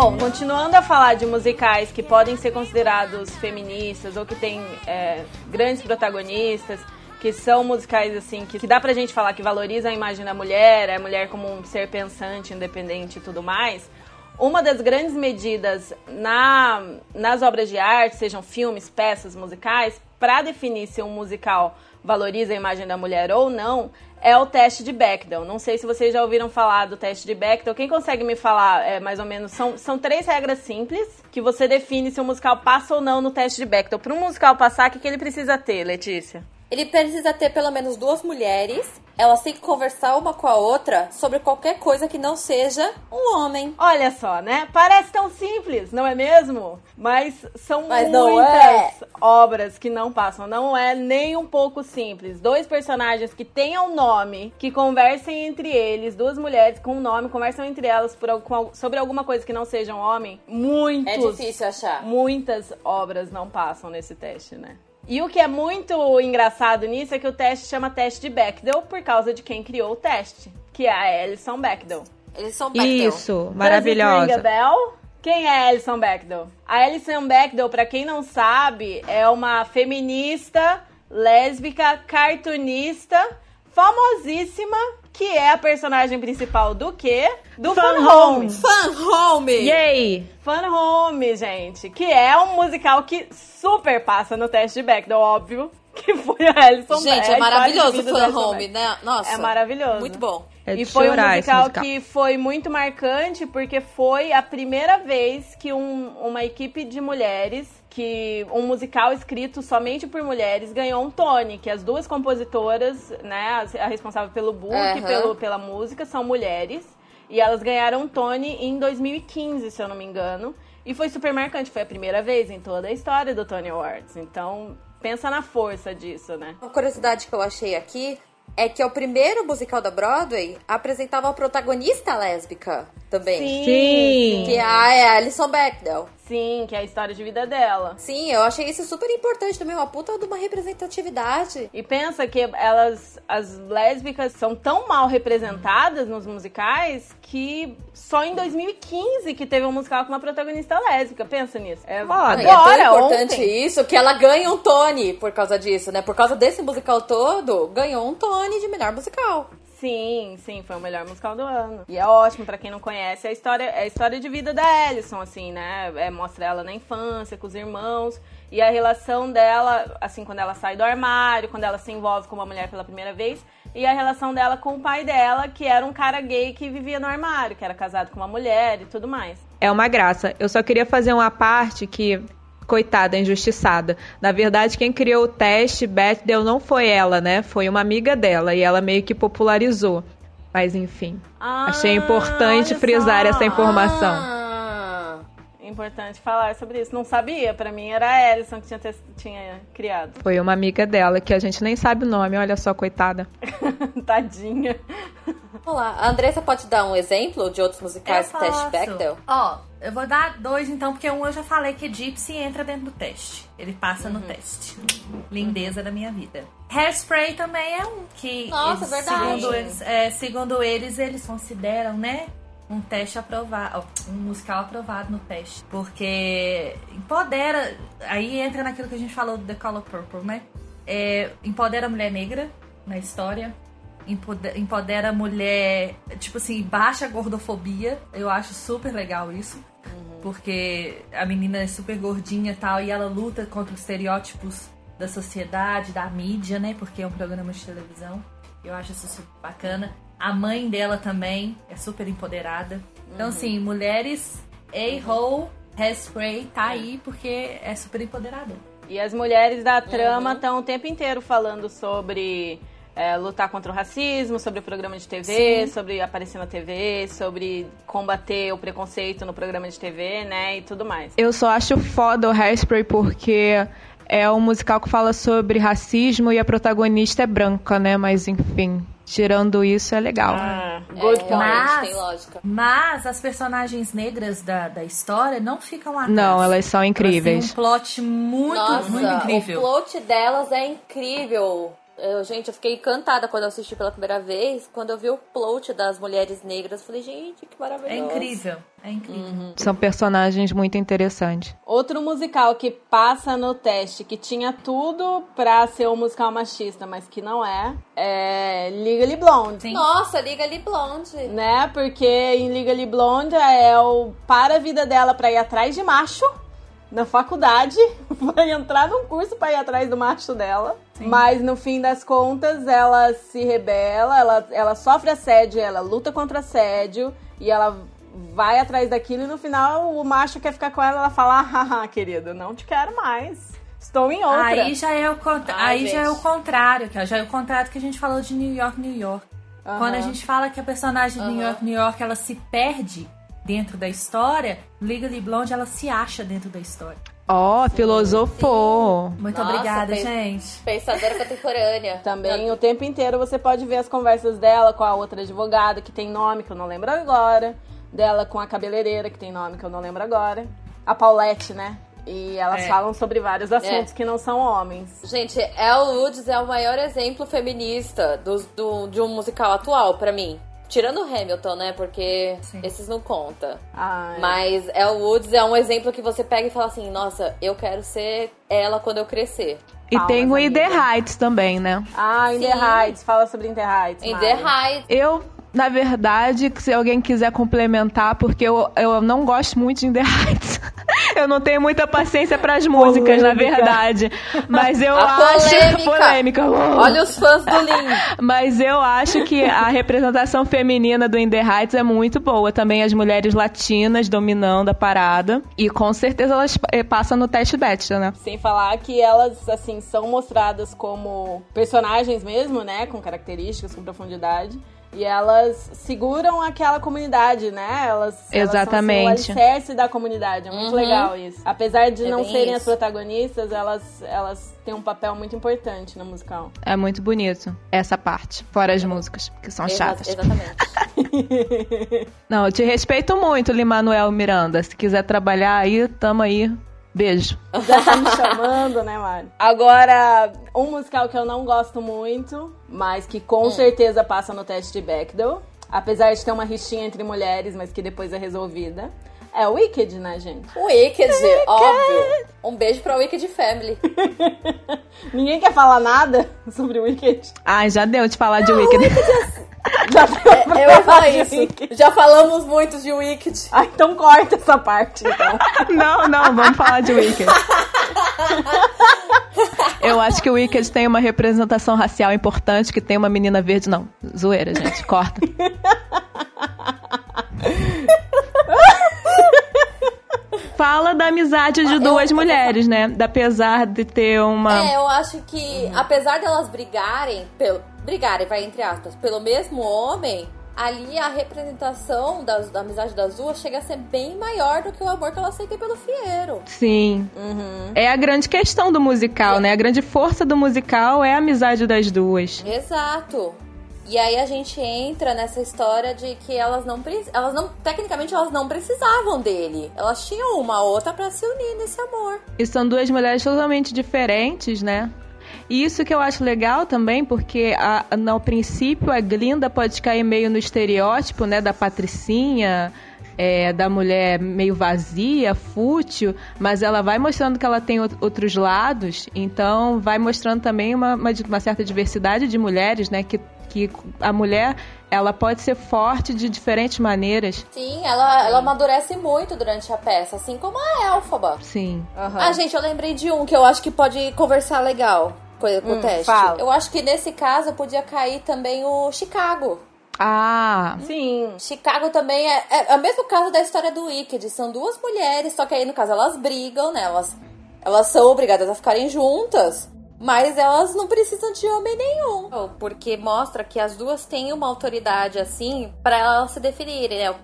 Bom, continuando a falar de musicais que podem ser considerados feministas ou que têm é, grandes protagonistas, que são musicais assim, que, que dá pra gente falar que valorizam a imagem da mulher, a mulher como um ser pensante, independente e tudo mais. Uma das grandes medidas na, nas obras de arte, sejam filmes, peças, musicais, para definir se um musical valoriza a imagem da mulher ou não, é o teste de Bechdel. Não sei se vocês já ouviram falar do teste de Bechdel. Quem consegue me falar, é, mais ou menos, são, são três regras simples que você define se o musical passa ou não no teste de Bechdel. Para um musical passar, o que, que ele precisa ter, Letícia? Ele precisa ter pelo menos duas mulheres. Elas têm que conversar uma com a outra sobre qualquer coisa que não seja um homem. Olha só, né? Parece tão simples, não é mesmo? Mas são Mas muitas é. obras que não passam. Não é nem um pouco simples. Dois personagens que tenham nome, que conversem entre eles, duas mulheres com um nome, conversam entre elas por, com sobre alguma coisa que não seja um homem. Muitos. É difícil achar. Muitas obras não passam nesse teste, né? E o que é muito engraçado nisso é que o teste chama teste de Bechdel por causa de quem criou o teste, que é a Alison Bechdel. Eles são Bechdel. Isso, a maravilhosa. bell? Quem é Alison Bechdel? A Alison Bechdel, pra quem não sabe, é uma feminista, lésbica, cartunista, famosíssima, que é a personagem principal do quê? Do Fun Fun, Home. Home. Fun Home! Yay! Fun Home, gente, que é um musical que super passa no teste de Bechdel, óbvio, que foi a Alison Gente, é maravilhoso o Alison Home, né? Nossa. É maravilhoso. Muito bom. É de e foi um musical, musical. que foi muito marcante porque foi a primeira vez que um- uma equipe de mulheres, que um musical escrito somente por mulheres, ganhou um Tony, que as duas compositoras, né, a responsável pelo book e Aham. pelo, pela música, são mulheres. E elas ganharam um Tony em 2015, se eu não me engano. E foi super marcante, foi a primeira vez em toda a história do Tony Awards. Então, pensa na força disso, né? Uma curiosidade que eu achei aqui é que é o primeiro musical da Broadway apresentava uma protagonista lésbica. também. Sim. Que é a Alison Bechdel. Sim, que é a história de vida dela. Sim, eu achei isso super importante também, uma puta de uma representatividade. E pensa que elas, as lésbicas, são tão mal representadas nos musicais que só em 2015 que teve um musical com uma protagonista lésbica. Pensa nisso. É Foda. E é tão agora, importante ontem. isso que ela ganha um Tony por causa disso, né? Por causa desse musical todo, ganhou um Tony de melhor musical. Sim, sim, foi o melhor musical do ano. E é ótimo, pra quem não conhece, é a história, é a história de vida da Alison, assim, né? É, mostra ela na infância, com os irmãos, e a relação dela, assim, quando ela sai do armário, quando ela se envolve com uma mulher pela primeira vez, e a relação dela com o pai dela, que era um cara gay que vivia no armário, que era casado com uma mulher e tudo mais. É uma graça. Eu só queria fazer uma parte que, coitada, injustiçada. Na verdade, quem criou o teste Bechdel não foi ela, né? Foi uma amiga dela e ela meio que popularizou. Mas enfim, Ah, achei importante frisar essa informação. Ah, Importante falar sobre isso. Não sabia, pra mim era a Alison que tinha, tinha criado. Foi uma amiga dela que a gente nem sabe o nome, olha só, coitada. Tadinha. vamos lá. A Andressa pode dar um exemplo de outros musicais Eu do teste posso. Bechdel? Ó, eu vou dar dois então, porque um eu já falei que Gypsy entra dentro do teste. Ele passa no teste. Lindeza da minha vida. Hairspray também é um que. Nossa, eles, verdade. Segundo eles, é, segundo eles, eles consideram, né? Um teste aprovado, um musical aprovado no teste. Porque empodera. Aí entra naquilo que a gente falou do The Color Purple, né? É, empodera a mulher negra na história. Empode- Empodera a mulher, tipo assim, baixa a gordofobia. Eu acho super legal isso. Porque a menina é super gordinha e tal, e ela luta contra os estereótipos da sociedade, da mídia, né? Porque é um programa de televisão. Eu acho isso super bacana. A mãe dela também é super empoderada. Então, assim, mulheres, A-Hole, Hairspray, tá aí porque é super empoderada. E as mulheres da trama estão o tempo inteiro falando sobre é, lutar contra o racismo, sobre o programa de TV, sobre aparecer na TV, sobre combater o preconceito no programa de TV, né? E tudo mais. Eu só acho foda o Hairspray porque é um musical que fala sobre racismo e a protagonista é branca, né? Mas enfim, tirando isso é legal. Ah, É, good point. realmente Mas- tem lógica. Mas as personagens negras da, da história não ficam atrás. Não, elas são incríveis. Elas têm um plot muito, Nossa, muito incrível. o plot delas é incrível. Eu, gente, eu fiquei encantada quando eu assisti pela primeira vez. Quando eu vi o plot das mulheres negras, eu falei, gente, que maravilhoso. É incrível, é incrível. São personagens muito interessantes. Outro musical que passa no teste, que tinha tudo pra ser um musical machista, mas que não é, é Legally Blonde. Sim. Nossa, Liga ali Blonde. Né? Porque em Legally Blonde é o para a vida dela pra ir atrás de macho na faculdade, vai entrar num curso pra ir atrás do macho dela. Mas no fim das contas, ela se rebela, ela, ela sofre assédio, ela luta contra assédio e ela vai atrás daquilo e no final o macho quer ficar com ela, ela fala: "Haha, querido, não te quero mais. Estou em outra". Aí já é o cont- Ai, aí já é o contrário, que já é o contrário que a gente falou de New York, New York. Aham. Quando a gente fala que a personagem de New York, New York, ela se perde dentro da história, Legally Blonde ela se acha dentro da história. Ó, filosofou. Muito Nossa, obrigada, fez- gente. Pensadora contemporânea. Também o tempo inteiro você pode ver as conversas dela com a outra advogada, que tem nome que eu não lembro agora. Dela com a cabeleireira, que tem nome que eu não lembro agora. A Paulette, né? E elas É. falam sobre vários assuntos que não são homens. Gente, Elle Woods é o maior exemplo feminista dos- do, de um musical atual, pra mim. Tirando o Hamilton, né? Porque Sim. esses não conta. Ai. Mas Elle Woods é um exemplo que você pega e fala assim: Nossa, eu quero ser ela quando eu crescer. E Palmas, tem o In The. Heights também, né? Ah, In The Sim. Heights. Fala sobre In The Heights. Em Mari. The Heights. Eu, na verdade, se alguém quiser complementar, porque eu, eu não gosto muito de In The Heights. eu não tenho muita paciência pras músicas, na Polêmica. verdade. Mas eu A acho. polêmica. polêmica. Olha os fãs do Lin. Mas eu acho que a representação feminina do In The Heights é muito boa. Também as mulheres latinas dominando a parada. E com certeza elas eh, passam no teste Bechdel, né? Sem falar que elas, assim, são mostradas como personagens mesmo, né? Com características, com profundidade. E elas seguram aquela comunidade, né? Elas, Exatamente. Elas são assim, o alicerce da comunidade. É muito Uhum. legal isso. Apesar de É não serem as isso. protagonistas, elas, elas tem um papel muito importante no musical. É muito bonito essa parte, fora as músicas, que são Exa- chatas. Exatamente. Não, eu te respeito muito, Lin-Manuel Miranda. Se quiser trabalhar aí, tamo aí. Beijo. Já tá me chamando, né, Mari? Agora, um musical que eu não gosto muito, mas que com certeza passa no teste de Bechdel, apesar de ter uma rixinha entre mulheres, mas que depois é resolvida, é o Wicked, né, gente? Wicked, óbvio. Um beijo pra Wicked Family. Ninguém quer falar nada sobre o Wicked? Ai, já deu de falar de Wicked. Já deu pra Eu ia falar de isso. Wicked. Já falamos muito de Wicked. Ah, então corta essa parte, então. Não, não, vamos falar de Wicked. Eu acho que o Wicked tem uma representação racial importante, que tem uma menina verde. Não, zoeira, gente, corta. Fala da amizade de duas mulheres, né? Da apesar de ter uma. É, eu acho que, apesar delas brigarem, pelo, brigarem, vai entre aspas, pelo mesmo homem, ali a representação das- da amizade das duas chega a ser bem maior do que o amor que elas sentem pelo Fieiro. Sim. Uhum. É a grande questão do musical, né? A grande força do musical é a amizade das duas. Exato. E aí a gente entra nessa história de que elas não elas não tecnicamente elas não precisavam dele. Elas tinham uma outra pra se unir nesse amor. E são duas mulheres totalmente diferentes, né? E isso que eu acho legal também, porque a, no princípio a Glinda pode cair meio no estereótipo, né, da patricinha, é, da mulher meio vazia, fútil, mas ela vai mostrando que ela tem out- outros lados, então vai mostrando também uma, uma, uma certa diversidade de mulheres, né, que, que a mulher ela pode ser forte de diferentes maneiras. Sim, ela, ela amadurece muito durante a peça, assim como a Elfaba. Sim. Ah, gente, eu lembrei de um que eu acho que pode conversar legal com, com o Hum, teste. fala. Eu acho que nesse caso podia cair também o Chicago. Ah, Sim. Chicago também é, é, é o mesmo caso da história do Wicked. São duas mulheres, só que aí no caso elas brigam, né? Elas, elas são obrigadas a ficarem juntas. Mas elas não precisam de homem nenhum. Porque mostra que as duas têm uma autoridade assim pra elas se definirem, né?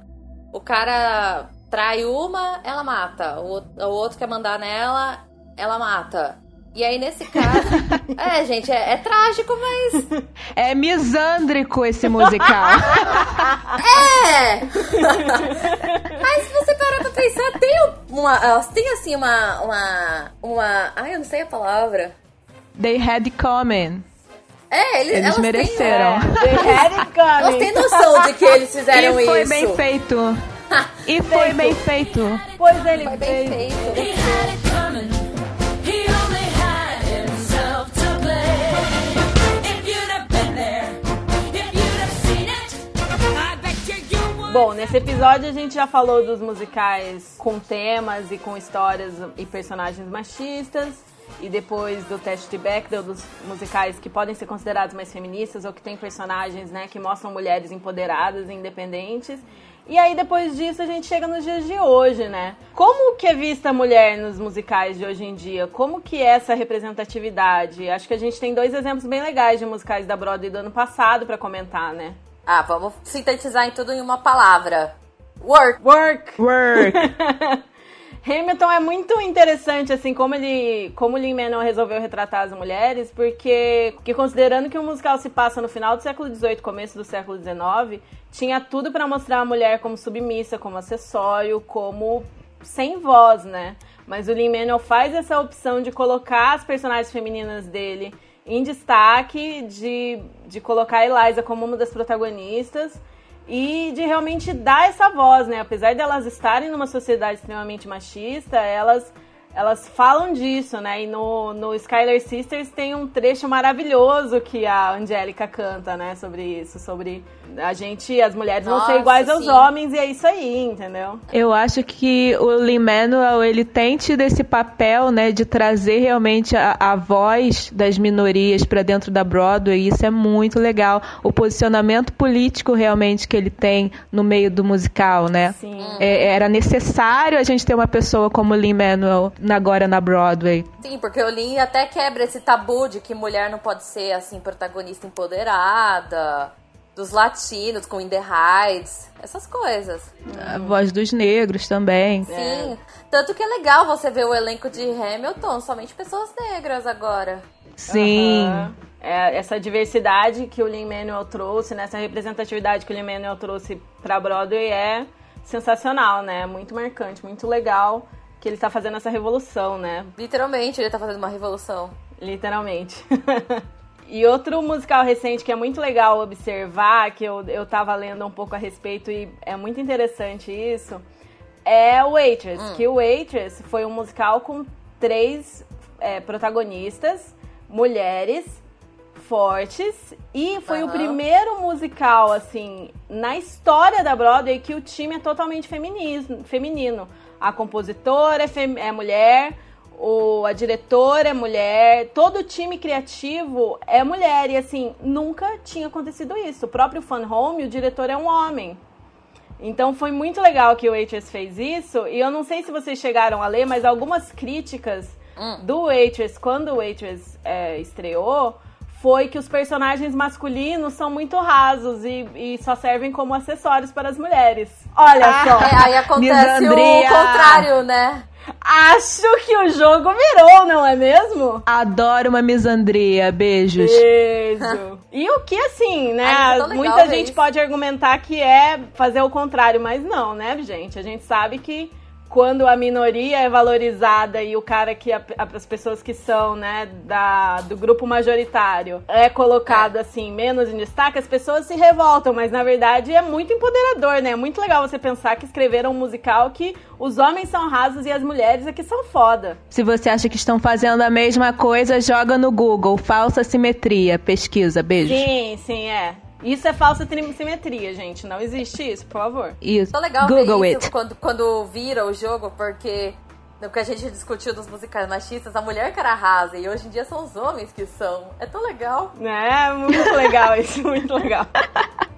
O cara trai uma, ela mata. O, o outro quer mandar nela, ela mata. E aí, nesse caso. é, gente, é, é trágico, mas. é misândrico esse musical. É! Mas se você parar pra pensar, tem uma. Elas têm assim uma. Uma. Uma. Ai, eu não sei a palavra. They had it coming. É, eles, Eles mereceram. Têm, They had it é, elas coming. têm noção de que eles fizeram e foi isso. bem feito. E foi bem feito. Pois ele Foi bem fez. feito. He had it coming. He only had himself to blame. If you'd have been there, if you'd have seen it, I bet you you would. Bom, nesse episódio a gente já falou dos musicais com temas e com histórias e personagens machistas. E depois do teste de Bechdel, dos musicais que podem ser considerados mais feministas ou que têm personagens né, que mostram mulheres empoderadas e independentes. E aí depois disso a gente chega nos dias de hoje, né? Como que é vista a mulher nos musicais de hoje em dia? Como que é essa representatividade? Acho que a gente tem dois exemplos bem legais de musicais da Broadway do ano passado pra comentar, né? Ah, vamos sintetizar em tudo em uma palavra. Work. Work! Work. Hamilton é muito interessante, assim, como ele. como o Lin-Manuel resolveu retratar as mulheres, porque, considerando que o musical se passa no final do século XVIII, começo do século XIX, tinha tudo pra mostrar a mulher como submissa, como acessório, como sem voz, né? Mas o Lin-Manuel faz essa opção de colocar as personagens femininas dele em destaque, de, de colocar a Eliza como uma das protagonistas e de realmente dar essa voz, né? Apesar de elas estarem numa sociedade extremamente machista, elas elas falam disso, né? E no, no Skylar Sisters tem um trecho maravilhoso que a Angélica canta, né? Sobre isso, sobre a gente, as mulheres vão ser Nossa, iguais aos sim. homens e é isso aí, entendeu? Eu acho que o Lin-Manuel, ele tem tido esse papel, né, de trazer realmente a, a voz das minorias para dentro da Broadway, e isso é muito legal. O posicionamento político realmente que ele tem no meio do musical, né? Sim. É, era necessário a gente ter uma pessoa como o Lin-Manuel na- agora na Broadway. Sim, porque o Lin até quebra esse tabu de que mulher não pode ser, assim, protagonista empoderada. Dos latinos, com In The Heights, essas coisas. A voz dos negros também. Sim. Tanto que é legal você ver o elenco de Hamilton, somente pessoas negras agora. Sim. Aham. É, essa diversidade que o Lin-Manuel trouxe, né? essa representatividade que o Lin-Manuel trouxe pra Broadway é sensacional, né? Muito marcante, muito legal que ele tá fazendo essa revolução, né? Literalmente, ele tá fazendo uma revolução. Literalmente. e outro musical recente que é muito legal observar, que eu, eu tava lendo um pouco a respeito e é muito interessante isso, é o Waitress. Que o Waitress foi um musical com três é, protagonistas, mulheres, fortes, e foi o Aham. primeiro musical, assim, na história da Broadway que o time é totalmente feminismo, feminino. A compositora é, fem- é mulher, o, a diretora é mulher, todo o time criativo é mulher. E assim, nunca tinha acontecido isso. O próprio Fan Home, o diretor é um homem. Então foi muito legal que o Waitress fez isso. E eu não sei se vocês chegaram a ler, mas algumas críticas do Waitress, quando o Waitress é, estreou, foi que os personagens masculinos são muito rasos e, e só servem como acessórios para as mulheres. Olha só! É, aí acontece Misandria. o contrário, né? Acho que o jogo virou, não é mesmo? Adoro uma misandria. Beijos. Beijo. e o que assim, né? Ai, Muita gente isso. pode argumentar que é fazer o contrário, mas não, né, gente? A gente sabe que quando a minoria é valorizada e o cara que a- as pessoas que são, né, da, do grupo majoritário é colocado assim menos em destaque, as pessoas se revoltam, mas na verdade é muito empoderador, né? É muito legal você pensar que escreveram um musical que os homens são rasos e as mulheres é que são foda. Se você acha que estão fazendo a mesma coisa, joga no Google. Falsa simetria. Pesquisa. Beijos. Sim, sim, é. Isso é falsa tri- simetria, gente. Não existe isso, por favor. Isso. Tão legal Google ver it. isso quando, quando vira o jogo, porque no que a gente discutiu dos musicais machistas, a mulher que era rasa, e hoje em dia são os homens que são. É tão legal. É, muito legal isso, muito legal.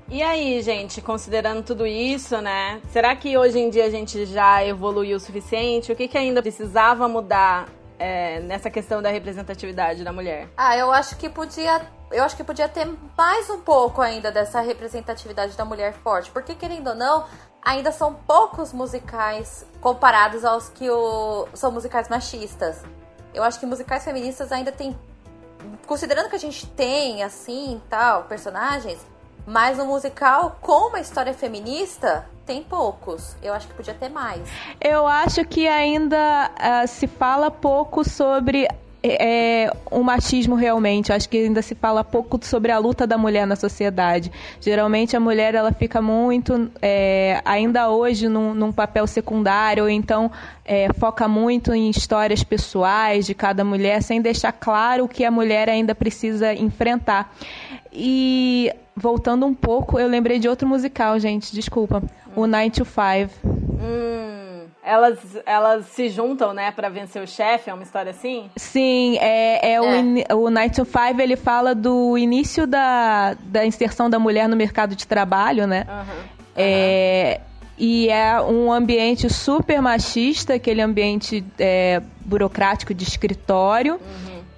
E aí, gente, considerando tudo isso, né? Será que hoje em dia a gente já evoluiu o suficiente? O que, que ainda precisava mudar é, nessa questão da representatividade da mulher? Ah, eu acho que podia. Eu acho que podia ter mais um pouco ainda dessa representatividade da mulher forte. Porque, querendo ou não, ainda são poucos musicais comparados aos que o- são musicais machistas. Eu acho que musicais feministas ainda tem. Considerando que a gente tem, assim, tal, personagens, mas um musical com uma história feminista, tem poucos. Eu acho que podia ter mais. Eu acho que ainda ah, se fala pouco sobre é, o machismo realmente. Eu acho que ainda se fala pouco sobre a luta da mulher na sociedade. Geralmente a mulher ela fica muito, é, ainda hoje, num, num papel secundário, ou então é, foca muito em histórias pessoais de cada mulher, sem deixar claro o que a mulher ainda precisa enfrentar. E voltando um pouco, eu lembrei de outro musical, gente, desculpa. O Nine to Five. Hum, elas, elas se juntam, né, pra vencer o chefe? É uma história assim? Sim, é, é, O, É. ini- o Night to Five ele fala do início da, da inserção da mulher no mercado de trabalho, né? Aham. É, e é um ambiente super machista, aquele ambiente é, burocrático de escritório.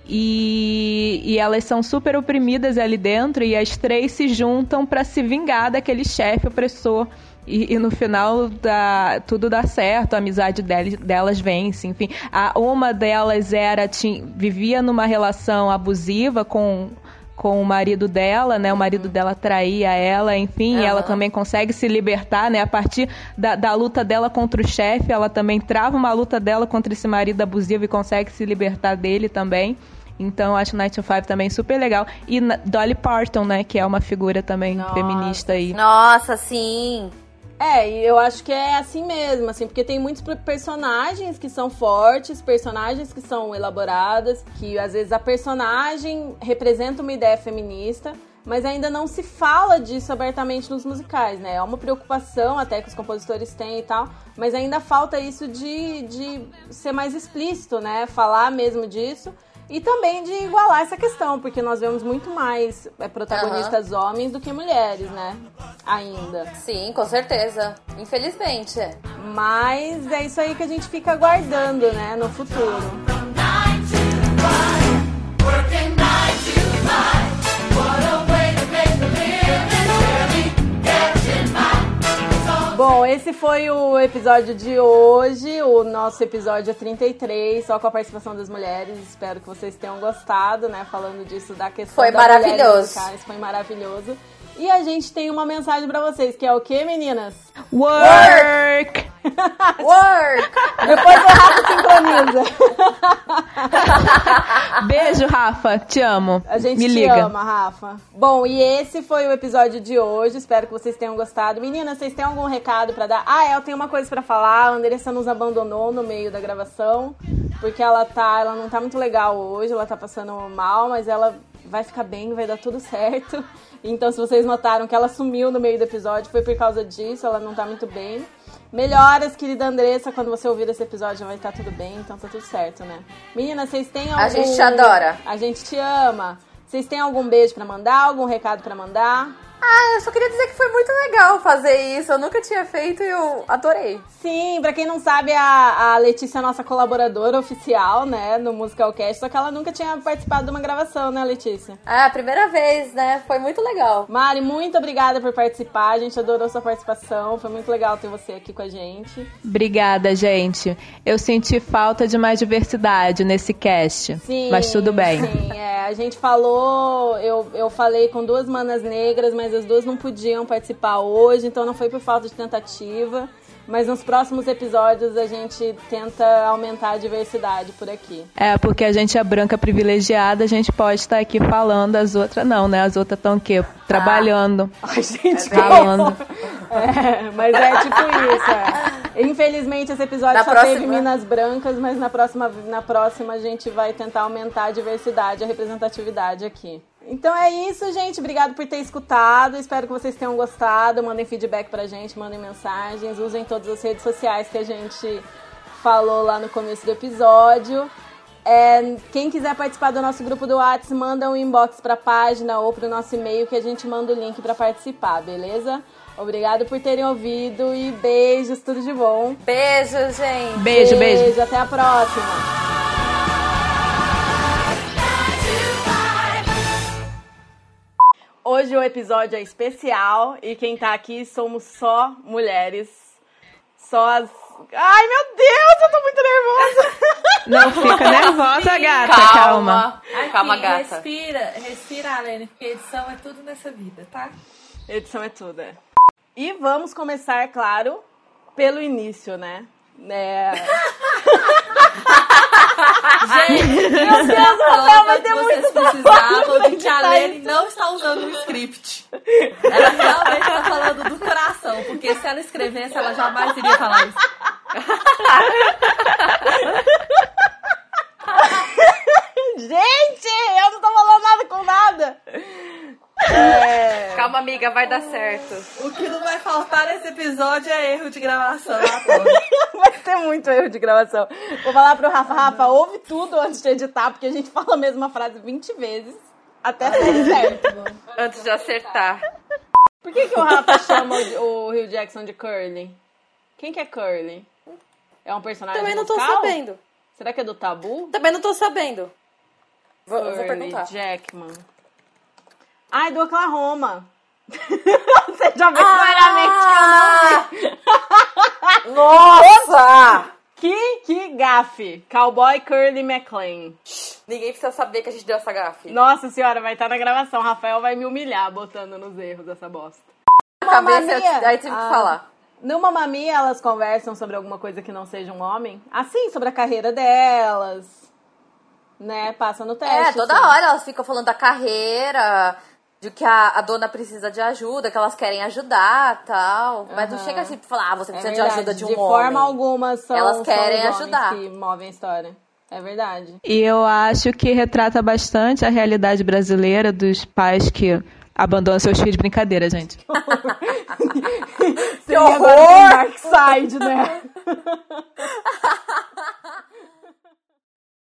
E, e elas são super oprimidas ali dentro e as três se juntam para se vingar daquele chefe opressor. E, e no final dá, tudo dá certo, a amizade delas, delas vence, enfim. A, uma delas era tinha, vivia numa relação abusiva com, com o marido dela, né? O marido dela traía ela, enfim, e ela também consegue se libertar, né? A partir da, da luta dela contra o chefe, ela também trava uma luta dela contra esse marido abusivo e consegue se libertar dele também. Então, eu acho Night to Five também super legal. E Dolly Parton, né? Que é uma figura também Nossa, feminista aí. Nossa, sim. É, e eu acho que é assim mesmo, assim, porque tem muitos per- personagens que são fortes, personagens que são elaboradas, que às vezes a personagem representa uma ideia feminista, mas ainda não se fala disso abertamente nos musicais, né? É uma preocupação até que os compositores têm e tal, mas ainda falta isso de, de ser mais explícito, né? Falar mesmo disso. E também de igualar essa questão, porque nós vemos muito mais é, protagonistas homens do que mulheres, né? Ainda. Sim, com certeza. Infelizmente. Mas é isso aí que a gente fica aguardando, né, no futuro. Working nine to five. What Bom, esse foi o episódio de hoje, o nosso episódio 33, só com a participação das mulheres. Espero que vocês tenham gostado, né? Falando disso da questão Foi mulher maravilhoso. musicais, foi maravilhoso. E a gente tem uma mensagem pra vocês, que é o quê, meninas? Work! Work! Depois o Rafa sincroniza. Beijo, Rafa. Te amo. A gente Me te liga. ama, Rafa. Bom, e esse foi o episódio de hoje. Espero que vocês tenham gostado. Meninas, vocês têm algum recado pra dar? Ah, eu tenho uma coisa pra falar. A Andressa nos abandonou no meio da gravação. Porque ela tá, ela não tá muito legal hoje, ela tá passando mal, mas ela vai ficar bem, vai dar tudo certo. Então, se vocês notaram que ela sumiu no meio do episódio, foi por causa disso, ela não tá muito bem. Melhoras, querida Andressa, quando você ouvir esse episódio já vai estar tudo bem, então tá tudo certo, né? Meninas, vocês têm algum... A gente te adora. A gente te ama. Vocês têm algum beijo pra mandar, algum recado pra mandar? Ah, eu só queria dizer que foi muito legal fazer isso. Eu nunca tinha feito e eu adorei. Sim, pra quem não sabe, a, a Letícia é nossa colaboradora oficial, né, no Musicalcast, só que ela nunca tinha participado de uma gravação, né, Letícia? É, a primeira vez, né? Foi muito legal. Mari, muito obrigada por participar, a gente adorou sua participação, foi muito legal ter você aqui com a gente. Obrigada, gente. Eu senti falta de mais diversidade nesse cast. Sim, Mas tudo bem. Sim, é, a gente falou, eu, eu falei com duas manas negras, mas as duas não podiam participar hoje, então não foi por falta de tentativa. Mas nos próximos episódios a gente tenta aumentar a diversidade por aqui. É, porque a gente é branca privilegiada, a gente pode estar aqui falando, as outras não, né? As outras estão o quê? Trabalhando. Ai, gente, que Falando. É, mas é tipo isso. é. Infelizmente esse episódio Na só próxima- teve minas brancas, mas na próxima, na próxima a gente vai tentar aumentar a diversidade, a representatividade aqui. Então é isso, gente. Obrigado por ter escutado. Espero que vocês tenham gostado. Mandem feedback pra gente, mandem mensagens. Usem todas as redes sociais que a gente falou lá no começo do episódio. É, quem quiser participar do nosso grupo do WhatsApp, manda um inbox pra página ou pro nosso e-mail que a gente manda o link pra participar, beleza? Obrigado por terem ouvido e beijos, tudo de bom. Beijo, gente. Beijo, beijo. Até a próxima. Hoje o episódio é especial e quem tá aqui somos só mulheres. Só as. Ai meu Deus, eu tô muito nervosa! Não fica nervosa, gata. Calma. Calma. Aqui, Calma, gata. Respira, respira, Alene, porque edição é tudo nessa vida, tá? Edição é tudo, é. E vamos começar, claro, pelo início, né? É... Gente, Meu Deus, o Rafael vai ter vocês muito precisavam trabalho de que pra a editar Lene não está usando um script. Ela realmente está falando do coração, porque se ela escrevesse, ela jamais iria falar isso. Gente, eu não tô falando nada com nada! É... Calma, amiga, vai dar certo. O que não vai faltar nesse episódio é erro de gravação. tá? Vai ter muito erro de gravação. Vou falar pro Rafa, Rafa, ouve tudo antes de editar, porque a gente fala a mesma frase 20 vezes até sair certo. Antes de acertar. Por que, que o Rafa chama o, o Rio Jackson de Curly? Quem que é Curly? É um personagem Também não tô musical? sabendo. Será que é do Tabu? Também não tô sabendo. Vou, vou Curly perguntar. Jackman. Ai, do Oklahoma. Você já viu claramente que eu não. Nossa! Que, que gafe. Cowboy Curly McLean. Ninguém precisa saber que a gente deu essa gafe. Nossa senhora, vai estar na gravação. Rafael vai me humilhar botando nos erros dessa bosta. Cabeça, Mamma Mia. eu- aí tive que Ah. falar. No Mamma Mia, elas conversam sobre alguma coisa que não seja um homem. Assim, sobre a carreira delas. Né? Passa no teste. É, toda assim. hora elas ficam falando da carreira, de que a, a dona precisa de ajuda, que elas querem ajudar tal. Mas não chega assim pra falar, ah, você É precisa de verdade, ajuda de um de homem. forma alguma são, Elas são querem os homens ajudar. que movem a história. É verdade. E eu acho que retrata bastante a realidade brasileira dos pais que abandonam seus filhos. Brincadeira, gente. Que horror! Dark Side, né?